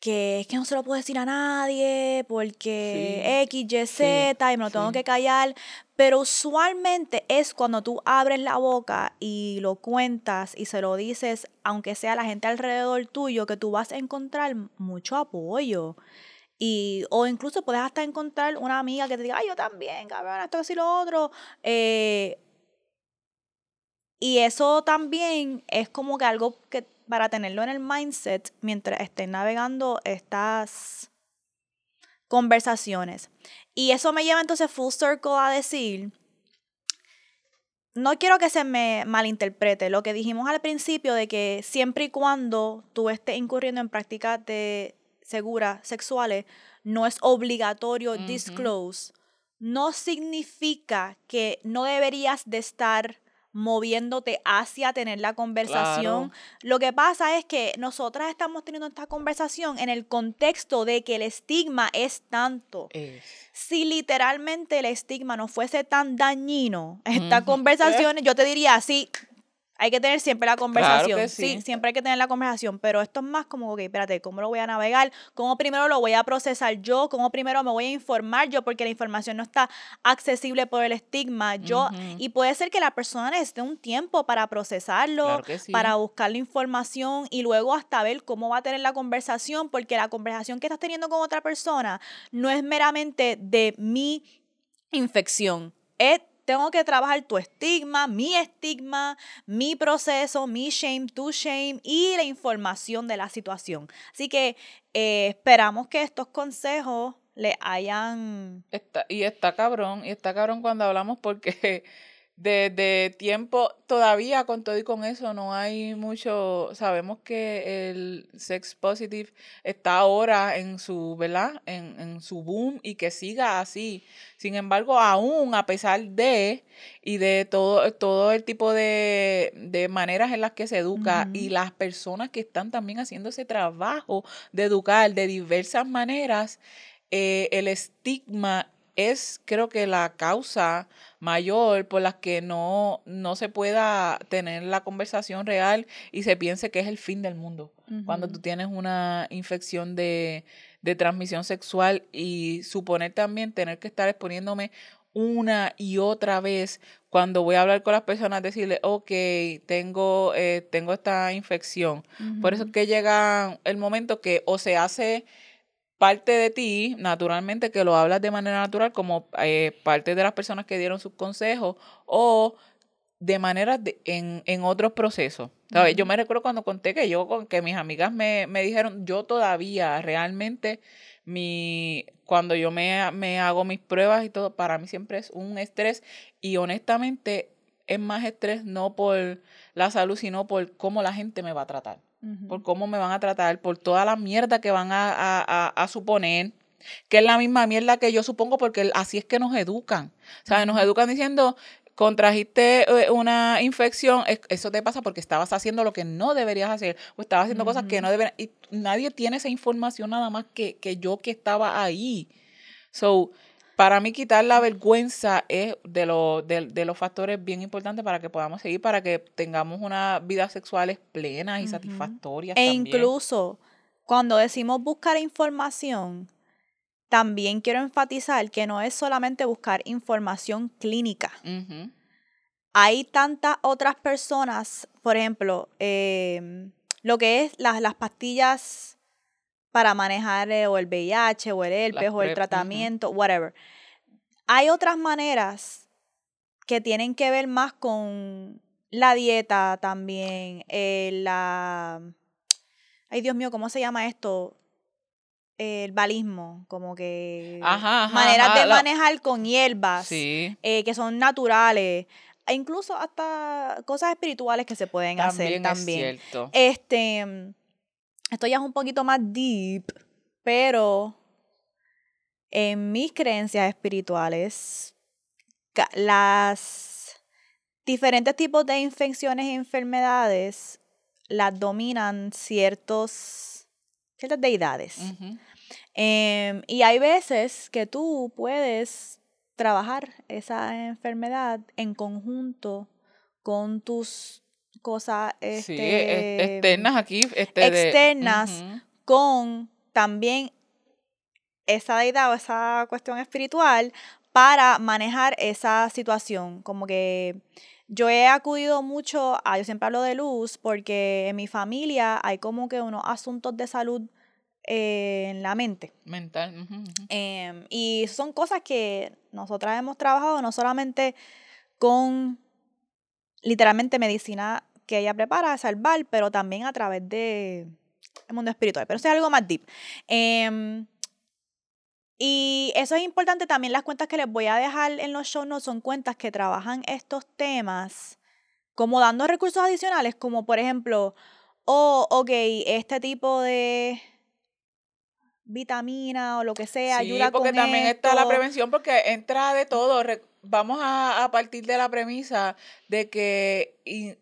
que es que no se lo puedo decir a nadie porque X, Y, Z y me lo tengo que callar. Pero usualmente es cuando tú abres la boca y lo cuentas y se lo dices, aunque sea la gente alrededor tuyo, que tú vas a encontrar mucho apoyo. Y, o incluso puedes hasta encontrar una amiga que te diga, ay, yo también, cabrón, esto y lo otro. Eh, y eso también es como que algo que para tenerlo en el mindset mientras estén navegando estas conversaciones. Y eso me lleva entonces full circle a decir, no quiero que se me malinterprete lo que dijimos al principio de que siempre y cuando tú estés incurriendo en prácticas de seguras sexuales, no es obligatorio disclose, no significa que no deberías de estar moviéndote hacia tener la conversación. Lo que pasa es que nosotras estamos teniendo esta conversación en el contexto de que el estigma es tanto. Si literalmente el estigma no fuese tan dañino, esta conversación, yo te diría, sí, hay que tener siempre la conversación. sí. siempre hay que tener la conversación, pero esto es más como, ok, espérate, ¿cómo lo voy a navegar? ¿Cómo primero lo voy a procesar yo? ¿Cómo primero me voy a informar yo? Porque la información no está accesible por el estigma. Yo, y puede ser que la persona necesite un tiempo para procesarlo, para buscar la información y luego hasta ver cómo va a tener la conversación, porque la conversación que estás teniendo con otra persona no es meramente de mi infección, es tengo que trabajar tu estigma, mi estigma, mi proceso, mi shame, tu shame y la información de la situación. Así que eh, esperamos que estos consejos le hayan... y está cabrón, y está cabrón cuando hablamos porque de, tiempo, todavía con todo y con eso no hay mucho, sabemos que el sex positive está ahora en su, ¿verdad? En, en su boom y que siga así. Sin embargo, aún a pesar de y de todo, todo el tipo de, de maneras en las que se educa y las personas que están también haciendo ese trabajo de educar de diversas maneras, eh, el estigma es creo que la causa mayor por la que no, no se pueda tener la conversación real y se piense que es el fin del mundo. Cuando tú tienes una infección de, de transmisión sexual y suponer también tener que estar exponiéndome una y otra vez cuando voy a hablar con las personas, decirle, ok, tengo, eh, tengo esta infección. Por eso es que llega el momento que o se hace parte de ti, naturalmente, que lo hablas de manera natural como eh, parte de las personas que dieron sus consejos o de manera en, en, otros procesos. ¿Sabes? Yo me recuerdo cuando conté que yo, que mis amigas me, me dijeron, yo todavía realmente, mi, cuando yo me, me hago mis pruebas y todo, para mí siempre es un estrés y honestamente es más estrés no por la salud, sino por cómo la gente me va a tratar por cómo me van a tratar, por toda la mierda que van a, suponer, que es la misma mierda que yo supongo, porque así es que nos educan. ¿Sabes? Nos educan diciendo, contrajiste eh, una infección, eso te pasa porque estabas haciendo lo que no deberías hacer, o estabas haciendo cosas que no deberías, y nadie tiene esa información nada más que, que yo que estaba ahí. So, para mí quitar la vergüenza es de, de, los factores bien importantes para que podamos seguir, para que tengamos una vida sexuales plenas y satisfactorias. E incluso cuando decimos buscar información, también quiero enfatizar que no es solamente buscar información clínica. Hay tantas otras personas, por ejemplo, em, lo que es las, las pastillas para manejar eh, o el VIH o el herpes o el tratamiento, whatever. Hay otras maneras que tienen que ver más con la dieta también, eh, la... Ay, Dios mío, ¿cómo se llama esto? el balismo, como que maneras de manejar con hierbas eh, que son naturales e incluso hasta cosas espirituales que se pueden hacer también. Es cierto. Este, esto ya es un poquito más deep, pero en mis creencias espirituales, las diferentes tipos de infecciones e enfermedades las dominan ciertos, ciertas deidades. Em, y hay veces que tú puedes trabajar esa enfermedad en conjunto con tus cosas este, externas aquí. Este, externas con también esa deidad o esa cuestión espiritual para manejar esa situación. Como que yo he acudido mucho a, yo siempre hablo de luz, porque en mi familia hay como que unos asuntos de salud eh, en la mente. Mental. Em, y son cosas que nosotras hemos trabajado no solamente con literalmente medicina que ella prepara, salvar, pero también a través de el mundo espiritual. Pero eso es algo más deep. Em, y eso es importante también. Las cuentas que les voy a dejar en los show notes son cuentas que trabajan estos temas como dando recursos adicionales, como por ejemplo, oh, ok, este tipo de vitamina o lo que sea Sí, ayuda porque con también está la prevención, porque entra de todo. Re- Vamos a, a partir de la premisa de que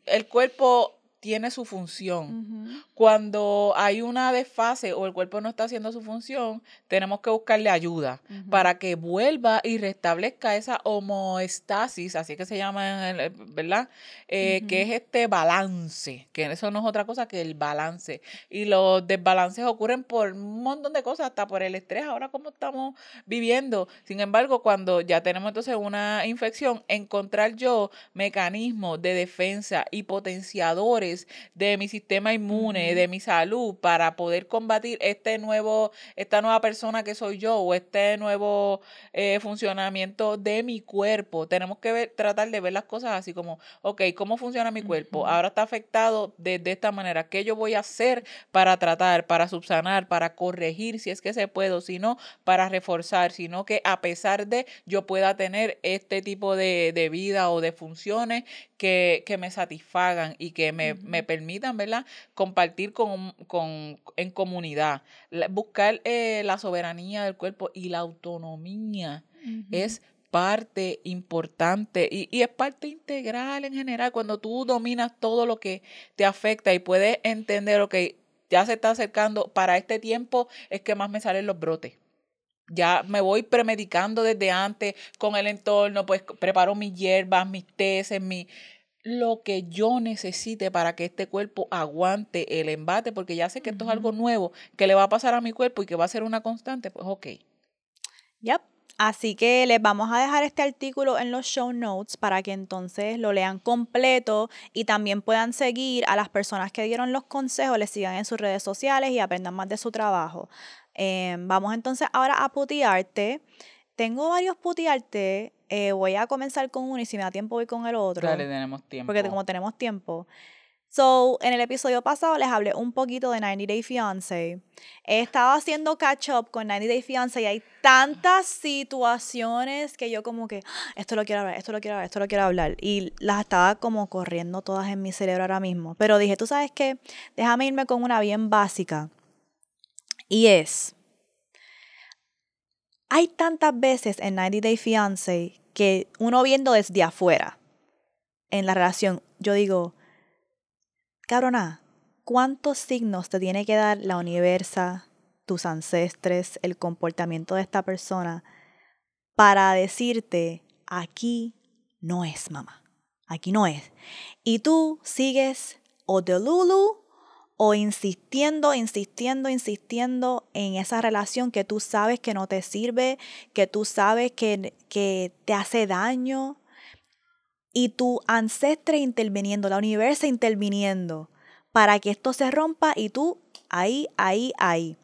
el cuerpo tiene su función. Cuando hay una desfase o el cuerpo no está haciendo su función, tenemos que buscarle ayuda para que vuelva y restablezca esa homoestasis, así que se llama, el- ¿verdad? Eh, Que es este balance, que eso no es otra cosa que el balance. Y los desbalances ocurren por un montón de cosas, hasta por el estrés, ahora como estamos viviendo. Sin embargo, cuando ya tenemos entonces una infección, encontrar yo mecanismos de defensa y potenciadores de mi sistema inmune, de mi salud, para poder combatir este nuevo, esta nueva persona que soy yo o este nuevo eh, funcionamiento de mi cuerpo. Tenemos que ver, tratar de ver las cosas así como, ok, ¿cómo funciona mi cuerpo? Ahora está afectado de, de esta manera. ¿Qué yo voy a hacer para tratar, para subsanar, para corregir si es que se puede, o si no, para reforzar, sino que a pesar de yo pueda tener este tipo de, de vida o de funciones que, que me satisfagan y que me, me permitan, ¿verdad? Compartir con, con, en comunidad. Buscar eh, la soberanía del cuerpo y la autonomía es parte importante y, y es parte integral en general cuando tú dominas todo lo que te afecta y puedes entender, ok, ya se está acercando, para este tiempo es que más me salen los brotes. Ya me voy premedicando desde antes con el entorno, pues preparo mis hierbas, mis teces, mi, lo que yo necesite para que este cuerpo aguante el embate, porque ya sé que esto es algo nuevo que le va a pasar a mi cuerpo y que va a ser una constante, pues ok. Yep. Así que les vamos a dejar este artículo en los show notes para que entonces lo lean completo y también puedan seguir a las personas que dieron los consejos, les sigan en sus redes sociales y aprendan más de su trabajo. Em, vamos entonces ahora a putearte. Tengo varios putearte. Eh, voy a comenzar con uno y si me da tiempo voy con el otro. Dale, tenemos tiempo. Porque como tenemos tiempo. So, en el episodio pasado les hablé un poquito de 90 Day Fiancé. He estado haciendo catch up con 90 Day Fiancé y hay tantas situaciones que yo como que, "Ah, esto lo quiero hablar, esto lo quiero hablar, esto lo quiero hablar. Y las estaba como corriendo todas en mi cerebro ahora mismo. Pero dije, tú sabes qué, déjame irme con una bien básica. Y es, hay tantas veces en 90 Day Fiancé que uno viendo desde afuera en la relación, yo digo, cabrona, ¿cuántos signos te tiene que dar la universa, tus ancestres, el comportamiento de esta persona para decirte, aquí no es mamá, aquí no es? Y tú sigues o de Lulu o insistiendo, insistiendo, insistiendo en esa relación que tú sabes que no te sirve, que tú sabes que, que te hace daño, y tu ancestre interviniendo, la universo interviniendo para que esto se rompa y tú ahí, ahí, ahí.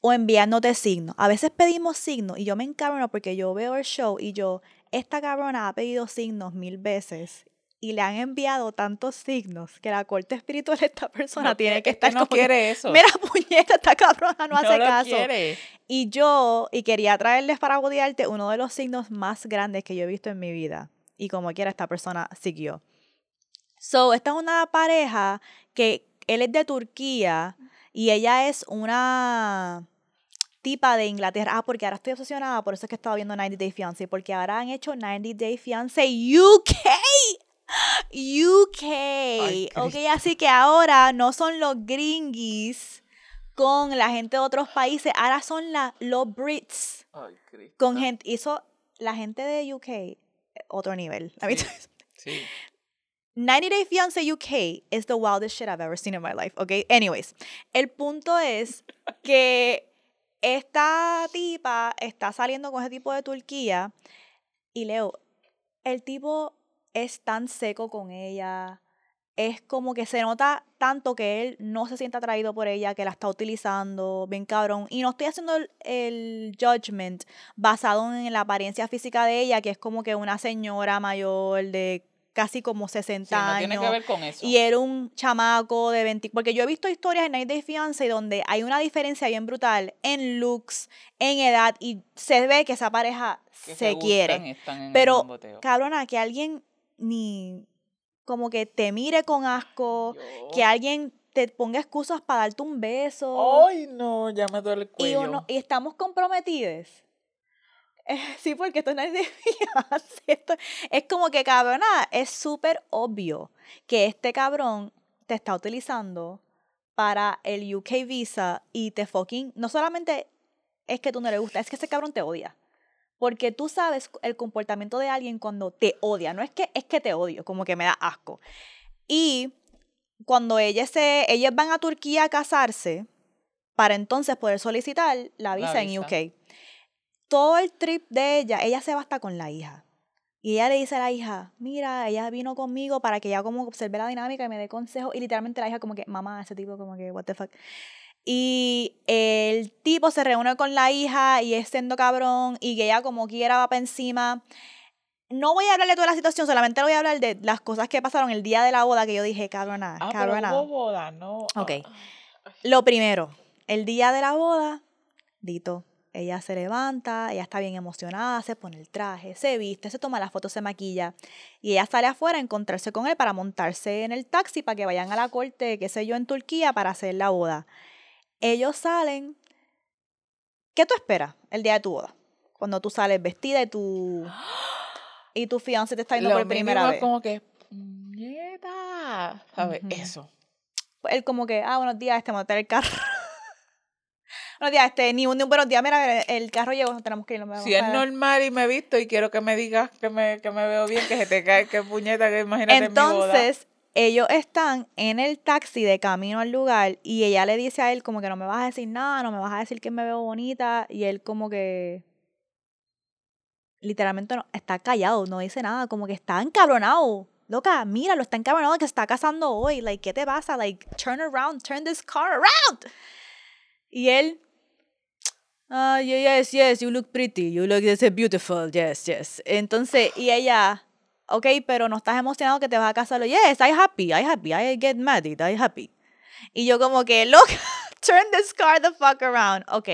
O enviándote signos. A veces pedimos signos y yo me encabrono porque yo veo el show y yo, esta cabrona ha pedido signos mil veces y le han enviado tantos signos que la corte espiritual de esta persona No, tiene que estar no como quiere eso. Mira, *laughs* puñeta, esta cabrona no, hace lo caso. quiere. Y yo, y quería traerles para bodearte uno de los signos más grandes que yo he visto en mi vida. Y como quiera, esta persona siguió. So, esta es una pareja que él es de Turquía y ella es una tipa de Inglaterra. Ah, porque ahora estoy obsesionada, por eso es que estaba viendo 90 Day Fiancé, porque ahora han hecho 90 Day Fiancé UK. UK. Ay, ok, así que ahora no son los gringuis con la gente de otros países, ahora son la, los Brits Ay, con gente, hizo la gente de UK eh, otro nivel. Mean, Sí. 90 Day Fiancé UK is the wildest shit I've ever seen in my life, okay? Anyways, el punto es que esta tipa está saliendo con ese tipo de Turquía y Leo, el tipo es tan seco con ella, es como que se nota tanto que él no se siente atraído por ella, que la está utilizando, bien cabrón. Y no estoy haciendo el, el judgment basado en la apariencia física de ella, que es como que una señora mayor de casi como 60 Sí, no años. tiene que ver con eso. Y era un chamaco de 20. Porque yo he visto historias en Night Day Fiancé donde hay una diferencia bien brutal en looks, en edad, y se ve que esa pareja Que se, gustan quiere. Pero, cabrona, que alguien ni como que te mire con asco, que alguien te ponga excusas para darte un beso. Ay, no, ya me duele el y, cuello. uno, y estamos comprometidos. Eh, sí, porque esto de *laughs* fianza, esto es como que, cabrona, es súper obvio que este cabrón te está utilizando para el UK visa y te fucking, no solamente es que tú no le gusta, es que ese cabrón te odia. Porque tú sabes el comportamiento de alguien cuando te odia, no es que es que te odio, como que me da asco. Y cuando ellas se ellos van a Turquía a casarse para entonces poder solicitar la visa, en visa. UK. Todo el trip de ella, ella se va hasta con la hija. Y ella le dice a la hija, mira, ella vino conmigo para que ella como observe la dinámica y me dé consejos. Y literalmente la hija como que, mamá, ese tipo como que, what the fuck. Y el tipo se reúne con la hija y es siendo cabrón y que ella como quiera va para encima. No voy a hablar de toda la situación, solamente voy a hablar de las cosas que pasaron el día de la boda que yo dije, cabrona, Ah, cabrona. pero hubo boda, no. Ok. Ah. Lo primero, el día de la boda, Dito, ella se levanta, ella está bien emocionada, se pone el traje, se viste, se toma la foto, se maquilla y ella sale afuera a encontrarse con él para montarse en el taxi para que vayan a la corte, qué sé yo, en Turquía para hacer la boda. Ellos salen. ¿Qué tú esperas el día de tu boda? Cuando tú sales vestida y tu y tu fiancé te está viendo Lo por primera mínimo es vez. como que, puñeta, ¿sabes? Ujú. Eso. él como que, ah, buenos días, este, montar el carro. *laughs* buenos días, este, ni un, ni un buenos días, mira, el carro llegó, tenemos que irnos. Si es normal y me he visto y quiero que me digas que me, que me veo bien, que se te cae, que puñeta, que imagínate en mi boda. Ellos están en el taxi de camino al lugar y ella le dice a él como que no me vas a decir nada, no me vas a decir que me veo bonita y él como que literalmente no, está callado, no dice nada, como que está encabronado. Loca, míralo, está encabronado que está casando hoy. Like, ¿qué te pasa? Like, turn around, turn this car around. Y él, ah, yes, yes, you look pretty, you look this is beautiful, yes, yes. Entonces, y ella, ok, pero no estás emocionado que te vas a casar. Yes, I happy, I happy, I get married, I happy. Y yo como que, look, *laughs* turn this car the fuck around. Ok.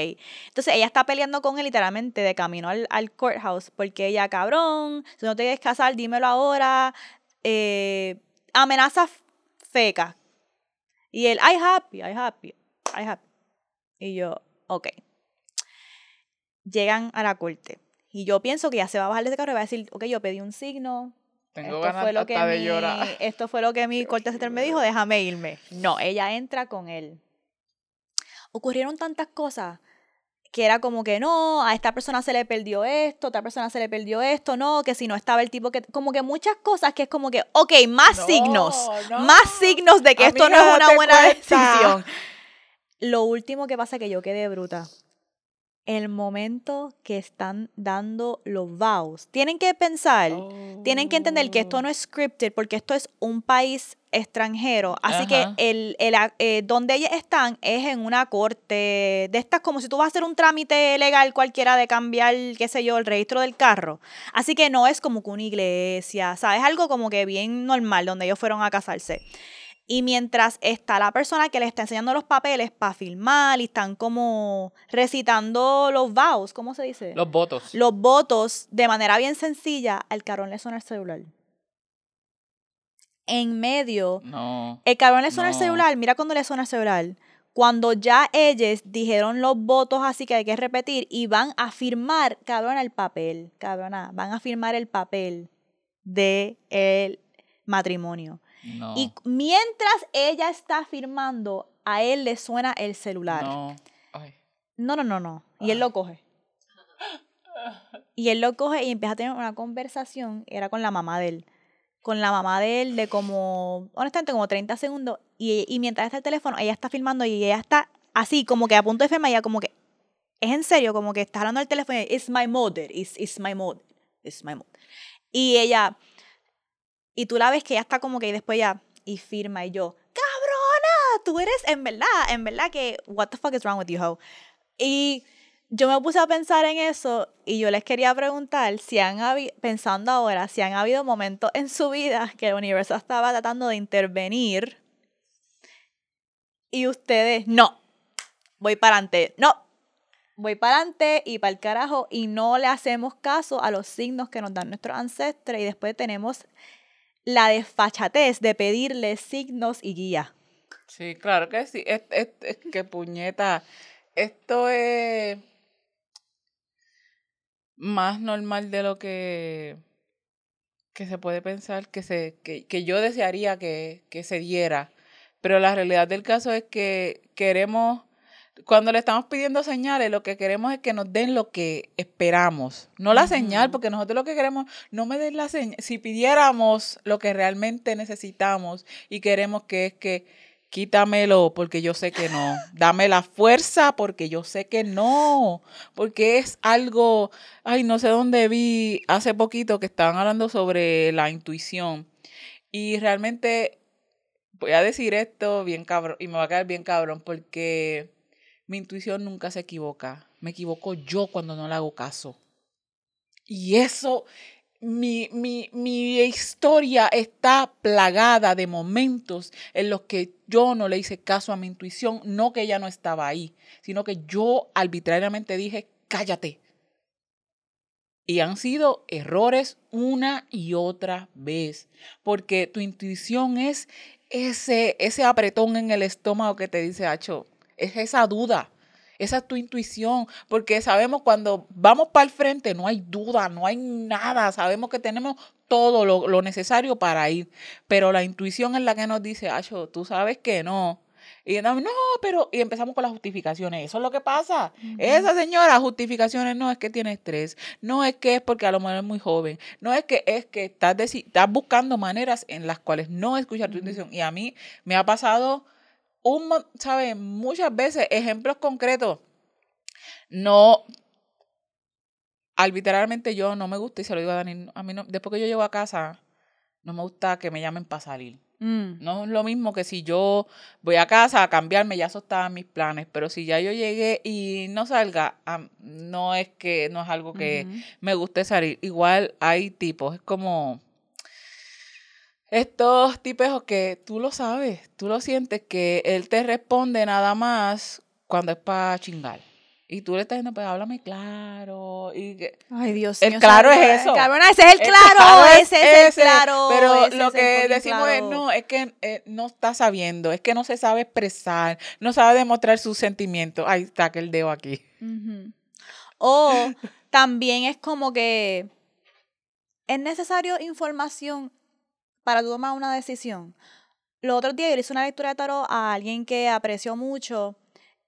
Entonces ella está peleando con él literalmente de camino al, al courthouse porque ella, cabrón, si no te quieres casar, dímelo ahora. Eh, amenazas. Y él, I happy, I happy, I happy. Y yo, ok. Llegan a la corte. Y yo pienso que ya se va a bajar de ese carro y va a decir, ok, yo pedí un signo, Tengo esto ganas fue lo que de mi, llorar. Esto fue lo que mi corte asesor me dijo, déjame irme. No, ella entra con él. Ocurrieron tantas cosas que era como que no, a esta persona se le perdió esto, a otra persona se le perdió esto, no, que si no estaba el tipo que, como que muchas cosas que es como que, ok, más No, signos, no. más signos de que esto no es una buena cuenta. decisión. Lo último que pasa es que yo quedé bruta. El momento que están dando los vows. Tienen que pensar, tienen que entender que esto no es scripted porque esto es un país extranjero. Así Ajá. que el, el, eh, donde ellos están es en una corte de estas, como si tú vas a hacer un trámite legal cualquiera de cambiar, qué sé yo, el registro del carro. Así que no es como que una iglesia, ¿sabes? Algo como que bien normal donde ellos fueron a casarse. Y mientras está la persona que le está enseñando los papeles para filmar y están como recitando los vows, ¿cómo se dice? Los votos. los votos de manera bien sencilla, al cabrón le suena el celular. En medio, No. el cabrón le suena el celular, mira cuando le suena el celular. Cuando ya ellos dijeron los votos así que hay que repetir y van a firmar, cabrona, el papel, cabrona, van a firmar el papel de el matrimonio. No. Y mientras ella está firmando, a él le suena el celular. No. Ay. No, no, no, no. Y él lo coge. Y él lo coge y empieza a tener una conversación, era con la mamá de él. Con la mamá de él de como, honestamente, como 30 segundos. Y, y mientras está el teléfono, ella está filmando y ella está así, como que a punto de firmar, ella como que, es en serio, como que está hablando al teléfono y it's my mother, it's, it's my mother, it's my mother. Y ella, y tú la ves que ella está como que, y después ya, y firma. Y yo, cabrona, tú eres, en verdad, en verdad que, what the fuck is wrong with you, ho? Y yo me puse a pensar en eso y yo les quería preguntar si han pensando ahora, si han habido momentos en su vida que el universo estaba tratando de intervenir y ustedes, no, voy para adelante, no, voy para adelante y para el carajo y no le hacemos caso a los signos que nos dan nuestros ancestres y después tenemos la desfachatez de pedirle signos y guía. Sí, claro que sí. Es, es, puñeta. Esto es más normal de lo que, que se puede pensar, que, se, que, que yo desearía que, que se diera. Pero la realidad del caso es que queremos, cuando le estamos pidiendo señales, lo que queremos es que nos den lo que esperamos. No la señal, porque nosotros lo que queremos, no me den la señal. Si pidiéramos lo que realmente necesitamos y queremos que es que quítamelo porque yo sé que no. Dame la fuerza porque yo sé que no. Porque es algo, ay, no sé dónde vi hace poquito que estaban hablando sobre la intuición. Y realmente voy a decir esto bien cabrón, y me va a quedar bien cabrón, porque mi intuición nunca se equivoca. Me equivoco yo cuando no le hago caso. Y eso, mi, mi, mi historia está plagada de momentos en los que yo no le hice caso a mi intuición, no que ella no estaba ahí, sino que yo arbitrariamente dije, cállate. Y han sido errores una y otra vez, porque tu intuición es ese, ese apretón en el estómago que te dice, Hacho, es esa duda. Esa es tu intuición, porque sabemos cuando vamos para el frente no hay duda, no hay nada, sabemos que tenemos todo lo, lo necesario para ir, pero la intuición es la que nos dice, Acho, tú sabes que no. Y no, pero, y empezamos con las justificaciones, eso es lo que pasa. Esa señora, justificaciones no es que tiene estrés, no es que es porque a lo mejor es muy joven, no es que es que estás, estás buscando maneras en las cuales no escuchar tu intuición. Y a mí me ha pasado un, ¿sabes? Muchas veces, ejemplos concretos. No, arbitrariamente yo no me gusta, y se lo digo a Dani, a mí no, después que yo llego a casa, no me gusta que me llamen para salir. Mm. No es lo mismo que si yo voy a casa a cambiarme, ya eso estaba en mis planes, pero si ya yo llegué y no salga, no es que, no es algo que me guste salir. Igual hay tipos, es como estos tipos que tú lo sabes, tú lo sientes que él te responde nada más cuando es para chingar. Y tú le estás diciendo, pues háblame claro. Y que, Ay, Dios El mío. claro santo, es eso. Cabrona, ese es el El claro. claro es ese es ese, el claro. Pero ese lo es el que decimos es, claro. no, es que eh, no está sabiendo, es que no se sabe expresar, no sabe demostrar sus sentimientos. Ahí está que el dedo aquí. O *laughs* también es como que es necesario información para tomar una decisión. Los otros días yo le hice una lectura de tarot a alguien que apreció mucho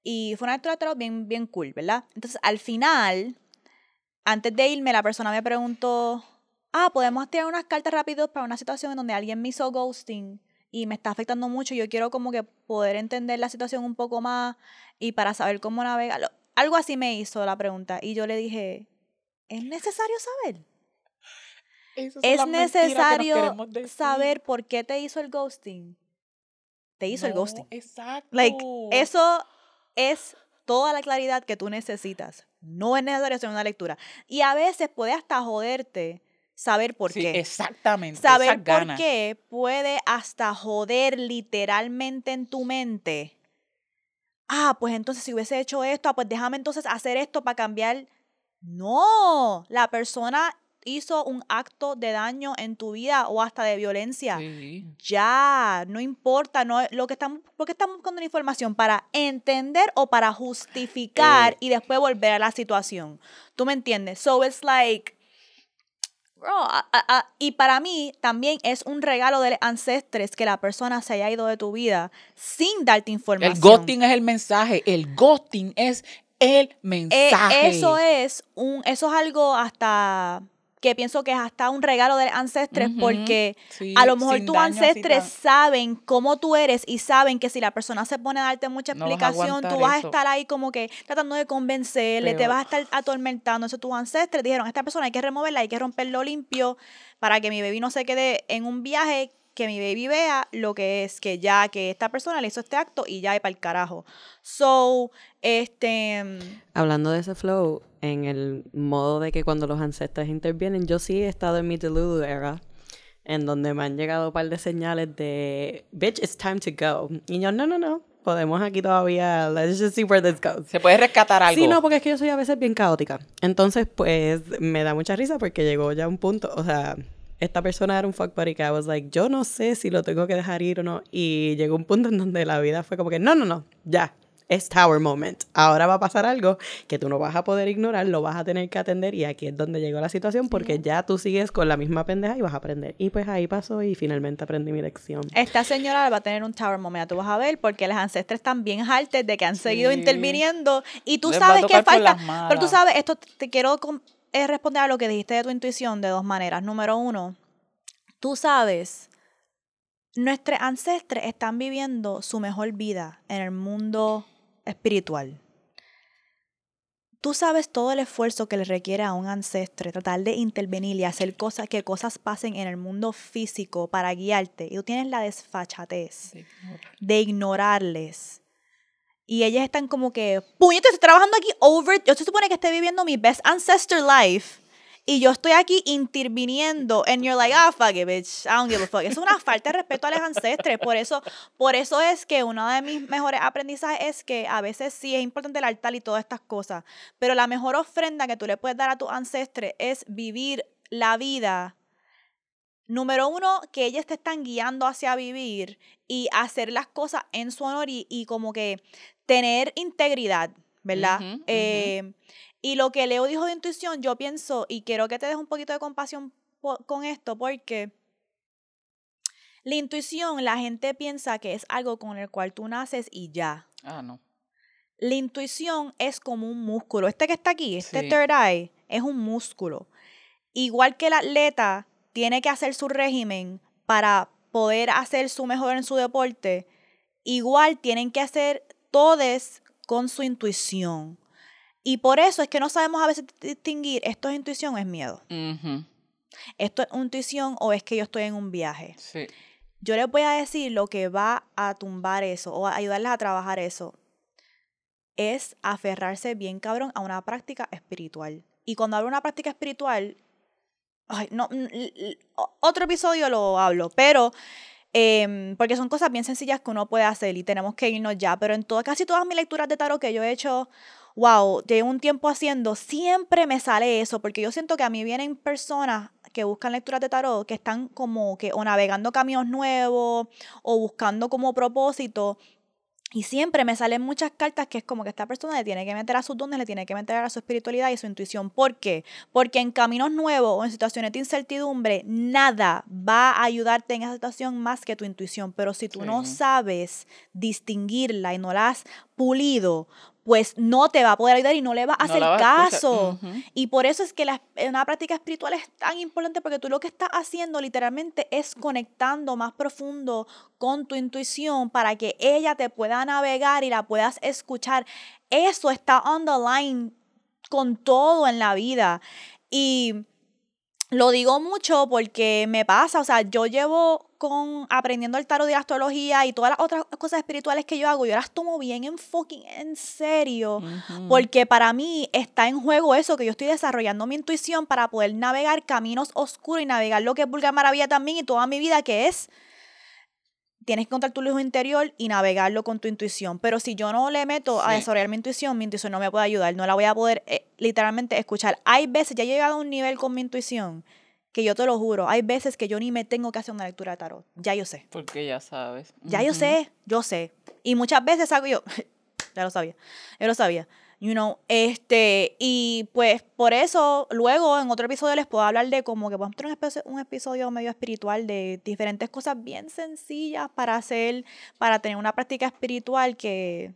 y fue una lectura de tarot bien, bien cool, ¿verdad? Entonces al final, antes de irme, la persona me preguntó, ah, podemos tirar unas cartas rápido para una situación en donde alguien me hizo ghosting y me está afectando mucho. Yo quiero como que poder entender la situación un poco más y para saber cómo navegarlo. Algo así me hizo la pregunta y yo le dije, ¿es necesario saber? Esas ¿Es necesario saber por qué te hizo el ghosting? Te hizo el ghosting. Exacto. Like, eso es toda la claridad que tú necesitas. No es necesario hacer una lectura. Y a veces puede hasta joderte saber por Sí, qué. Exactamente. Saber por qué puede hasta joder literalmente en tu mente. Ah, pues entonces si hubiese hecho esto, ah, pues déjame entonces hacer esto para cambiar. No, la persona hizo un acto de daño en tu vida o hasta de violencia. Sí. Ya, no importa, no lo que estamos, porque estamos buscando la información para entender o para justificar Eh. y después volver a la situación. ¿Tú me entiendes? So it's like bro, a- a- a- y para mí también es un regalo de ancestres que la persona se haya ido de tu vida sin darte información. El ghosting es el mensaje. El ghosting es el Eh, mensaje. eso es un, eso es algo hasta que pienso que es hasta un regalo de ancestres porque sí, a lo mejor tus ancestres saben cómo tú eres y saben que si la persona se pone a darte mucha No vas explicación, tú vas a eso. estar ahí como que tratando de convencerle, te vas a estar atormentando. Entonces tus ancestres dijeron, esta persona hay que removerla, hay que romperlo limpio para que mi bebé no se quede en un viaje que mi baby vea lo que es, que ya, que esta persona le hizo este acto y ya, y para el carajo. So, este... Hablando de ese flow, en el modo de que cuando los ancestros intervienen, yo sí he estado en mi Delulu era, en donde me han llegado un par de señales de, bitch, it's time to go. Y yo, no, no, no, podemos aquí todavía, let's just see where this goes. Se puede rescatar algo. Sí, no, porque es que yo soy a veces bien caótica. Entonces, pues, me da mucha risa porque llegó ya un punto, o sea, esta persona era un fuck buddy que I was like, yo no sé si lo tengo que dejar ir o no. Y llegó un punto en donde la vida fue como que, no, no, no, ya, es Tower Moment. Ahora va a pasar algo que tú no vas a poder ignorar, lo vas a tener que atender y aquí es donde llegó la situación porque ya tú sigues con la misma pendeja y vas a aprender. Y pues ahí pasó y finalmente aprendí mi lección. Esta señora va a tener un Tower Moment, tú vas a ver, porque los ancestres están bien hartes de que han seguido interviniendo y tú sabes que falta, pero tú sabes, esto te quiero eh, responder a lo que dijiste de tu intuición de dos maneras. Número uno, tú sabes nuestros ancestres están viviendo su mejor vida en el mundo espiritual. Tú sabes todo el esfuerzo que le requiere a un ancestre tratar de intervenir y hacer cosas que cosas pasen en el mundo físico para guiarte. Y tú tienes la desfachatez de ignorarles. Y ellas están como que, puñete, estoy trabajando aquí over. Yo se supone que estoy viviendo mi best ancestor life y yo estoy aquí interviniendo and you're like, ah, fuck it, bitch, I don't give a fuck. Es una falta de respeto a los ancestres. Por eso, por eso es que uno de mis mejores aprendizajes es que a veces sí es importante el altar y todas estas cosas, pero la mejor ofrenda que tú le puedes dar a tu ancestre es vivir la vida Número uno, que ellas te están guiando hacia vivir y hacer las cosas en su honor y, como que tener integridad, ¿verdad? Eh, y lo que Leo dijo de intuición, yo pienso, y quiero que te des un poquito de compasión con esto, porque la intuición, la gente piensa que es algo con el cual tú naces y ya. Ah, no. La intuición es como un músculo. Este que está aquí, este third eye, es un músculo. Igual que el atleta tiene que hacer su régimen para poder hacer su mejor en su deporte, igual tienen que hacer todos con su intuición. Y por eso es que no sabemos a veces distinguir esto es intuición o es miedo. Esto es intuición o es que yo estoy en un viaje. Sí. Yo les voy a decir lo que va a tumbar eso o a ayudarles a trabajar eso. Es aferrarse bien cabrón a una práctica espiritual. Y cuando hablo de una práctica espiritual, ay, no, otro episodio lo hablo, pero em, porque son cosas bien sencillas que uno puede hacer y tenemos que irnos ya. Pero en todas, casi todas mis lecturas de tarot que yo he hecho wow, llevo un tiempo haciendo, siempre me sale eso, porque yo siento que a mí vienen personas que buscan lecturas de tarot, que están como que o navegando caminos nuevos o buscando como propósito. Y siempre me salen muchas cartas que es como que esta persona le tiene que meter a sus dones, le tiene que meter a su espiritualidad y su intuición. ¿Por qué? Porque en caminos nuevos o en situaciones de incertidumbre, nada va a ayudarte en esa situación más que tu intuición. Pero si tú no sabes distinguirla y no la has pulido, pues no te va a poder ayudar y no le va a hacer caso. Y por eso es que la, una práctica espiritual es tan importante porque tú lo que estás haciendo literalmente es conectando más profundo con tu intuición para que ella te pueda navegar y la puedas escuchar. Eso está on the line con todo en la vida. Y lo digo mucho porque me pasa, o sea, yo llevo con aprendiendo el tarot de astrología y todas las otras cosas espirituales que yo hago, yo las tomo bien en fucking en serio, porque para mí está en juego eso, que yo estoy desarrollando mi intuición para poder navegar caminos oscuros y navegar lo que es vulgar maravilla también y toda mi vida que es tienes que encontrar tu luz interior y navegarlo con tu intuición. Pero si yo no le meto a desarrollar mi intuición, mi intuición no me puede ayudar, no la voy a poder eh, literalmente escuchar. Hay veces, ya he llegado a un nivel con mi intuición, que yo te lo juro, hay veces que yo ni me tengo que hacer una lectura de tarot. Ya yo sé. Porque ya sabes. Ya yo sé, yo sé. Y muchas veces hago yo, *laughs* ya lo sabía, yo lo sabía. You know, este, y pues por eso luego en otro episodio les puedo hablar de como que podemos tener un, episodio medio espiritual de diferentes cosas bien sencillas para hacer, para tener una práctica espiritual que,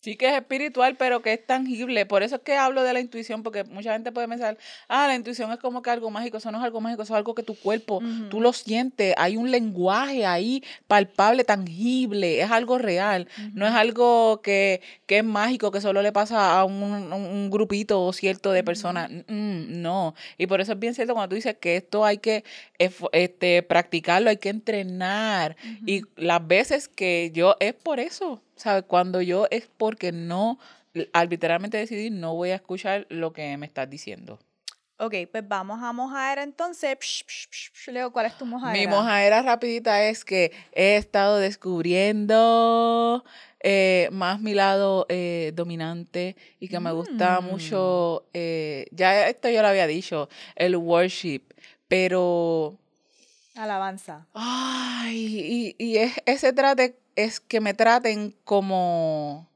Sí que es espiritual, pero que es tangible. Por eso es que hablo de la intuición, porque mucha gente puede pensar, ah, la intuición es como que algo mágico. Eso no es algo mágico, eso es algo que tu cuerpo, tú lo sientes. Hay un lenguaje ahí palpable, tangible. Es algo real. No es algo que, que, es mágico, que solo le pasa a un, un grupito cierto de personas. no. Y por eso es bien cierto cuando tú dices que esto hay que este, practicarlo, hay que entrenar. Y las veces que yo, es por eso ¿sabes? Cuando yo es porque no, arbitrariamente decidí, no voy a escuchar lo que me estás diciendo. Ok, pues vamos a mojar entonces. Leo, ¿cuál es tu mojadera? Mi mojadera rapidita es que he estado descubriendo eh, más mi lado eh, dominante y que me gusta mucho, mm. eh, ya esto yo lo había dicho, el worship, pero... Alabanza. Ay, y, y es, ese trate es que me traten como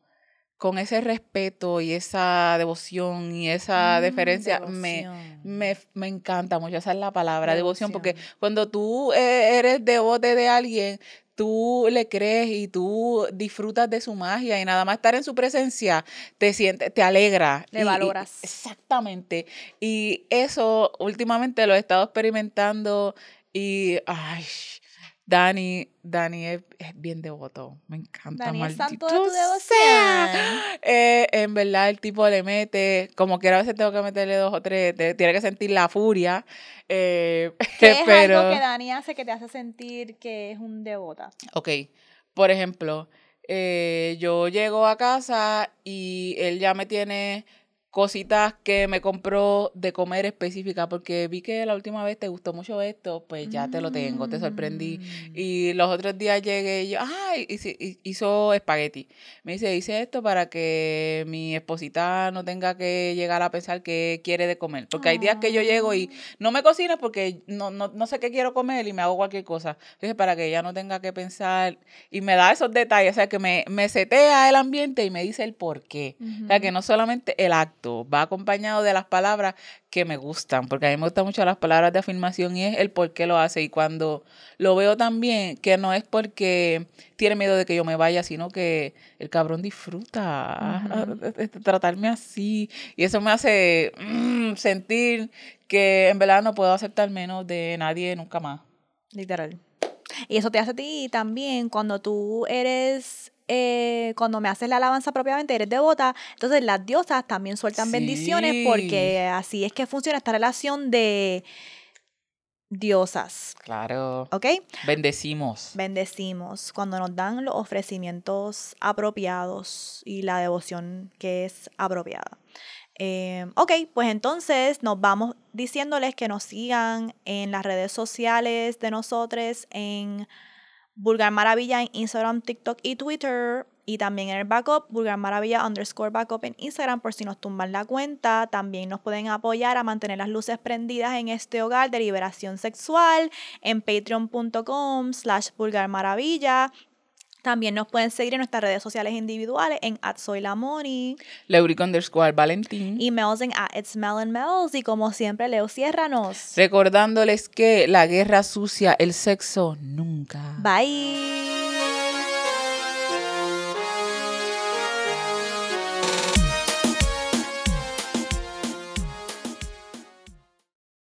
con ese respeto y esa devoción y esa mm, deferencia, me, me, me, encanta mucho, esa es la palabra, devoción. porque cuando tú e, eres devote de alguien, tú le crees y tú disfrutas de su magia y nada más estar en su presencia te sientes, te alegra. Le valoras. exactamente. Y eso últimamente lo he estado experimentando y, ay, Dani, Dani es, bien devoto. Me encanta. Dani es santo de tu devoción. Eh, en verdad, el tipo le mete, como que a veces tengo que meterle dos o tres, tiene que sentir la furia. Eh, *laughs* ¿Qué es algo que Dani hace que te hace sentir que es un devota? Ok, por ejemplo, eh, yo llego a casa y él ya me tiene cositas que me compró de comer específica, porque vi que la última vez te gustó mucho esto, pues ya te lo tengo, te sorprendí. Mm. Y los otros días llegué y yo, ay, hizo espagueti. Me dice, hice esto para que mi esposita no tenga que llegar a pensar que quiere de comer. Porque hay días que yo llego y ah. no me cocina porque no, no, no sé qué quiero comer y me hago cualquier cosa. Dije, para que ella no tenga que pensar y me da esos detalles, o sea, que me, me setea el ambiente y me dice el por qué. O sea, que no solamente el acto va acompañado de las palabras que me gustan, porque a mí me gustan mucho las palabras de afirmación y es el por qué lo hace. Y cuando lo veo también, que no es porque tiene miedo de que yo me vaya, sino que el cabrón disfruta tratarme así. Y eso me hace mm, sentir que en verdad no puedo aceptar menos de nadie nunca más. Literal. Y eso te hace a ti también cuando tú eres eh, cuando me haces la alabanza propiamente, eres devota, entonces las diosas también sueltan bendiciones porque así es que funciona esta relación de diosas. Claro. ¿Ok? Bendecimos. Bendecimos cuando nos dan los ofrecimientos apropiados y la devoción que es apropiada. Eh, ok, pues entonces nos vamos diciéndoles que nos sigan en las redes sociales de nosotros, en Vulgar Maravilla en Instagram, TikTok y Twitter. Y también en el backup, Vulgar Maravilla underscore backup en Instagram por si nos tumban la cuenta. También nos pueden apoyar a mantener las luces prendidas en este hogar de liberación sexual en patreon.com slash vulgar maravilla. También nos pueden seguir en nuestras redes sociales individuales en @soylamoni, Leuric underscore Valentín, emails en at it's y como siempre Leo Ciérranos. Recordándoles que la guerra sucia, el sexo nunca. Bye.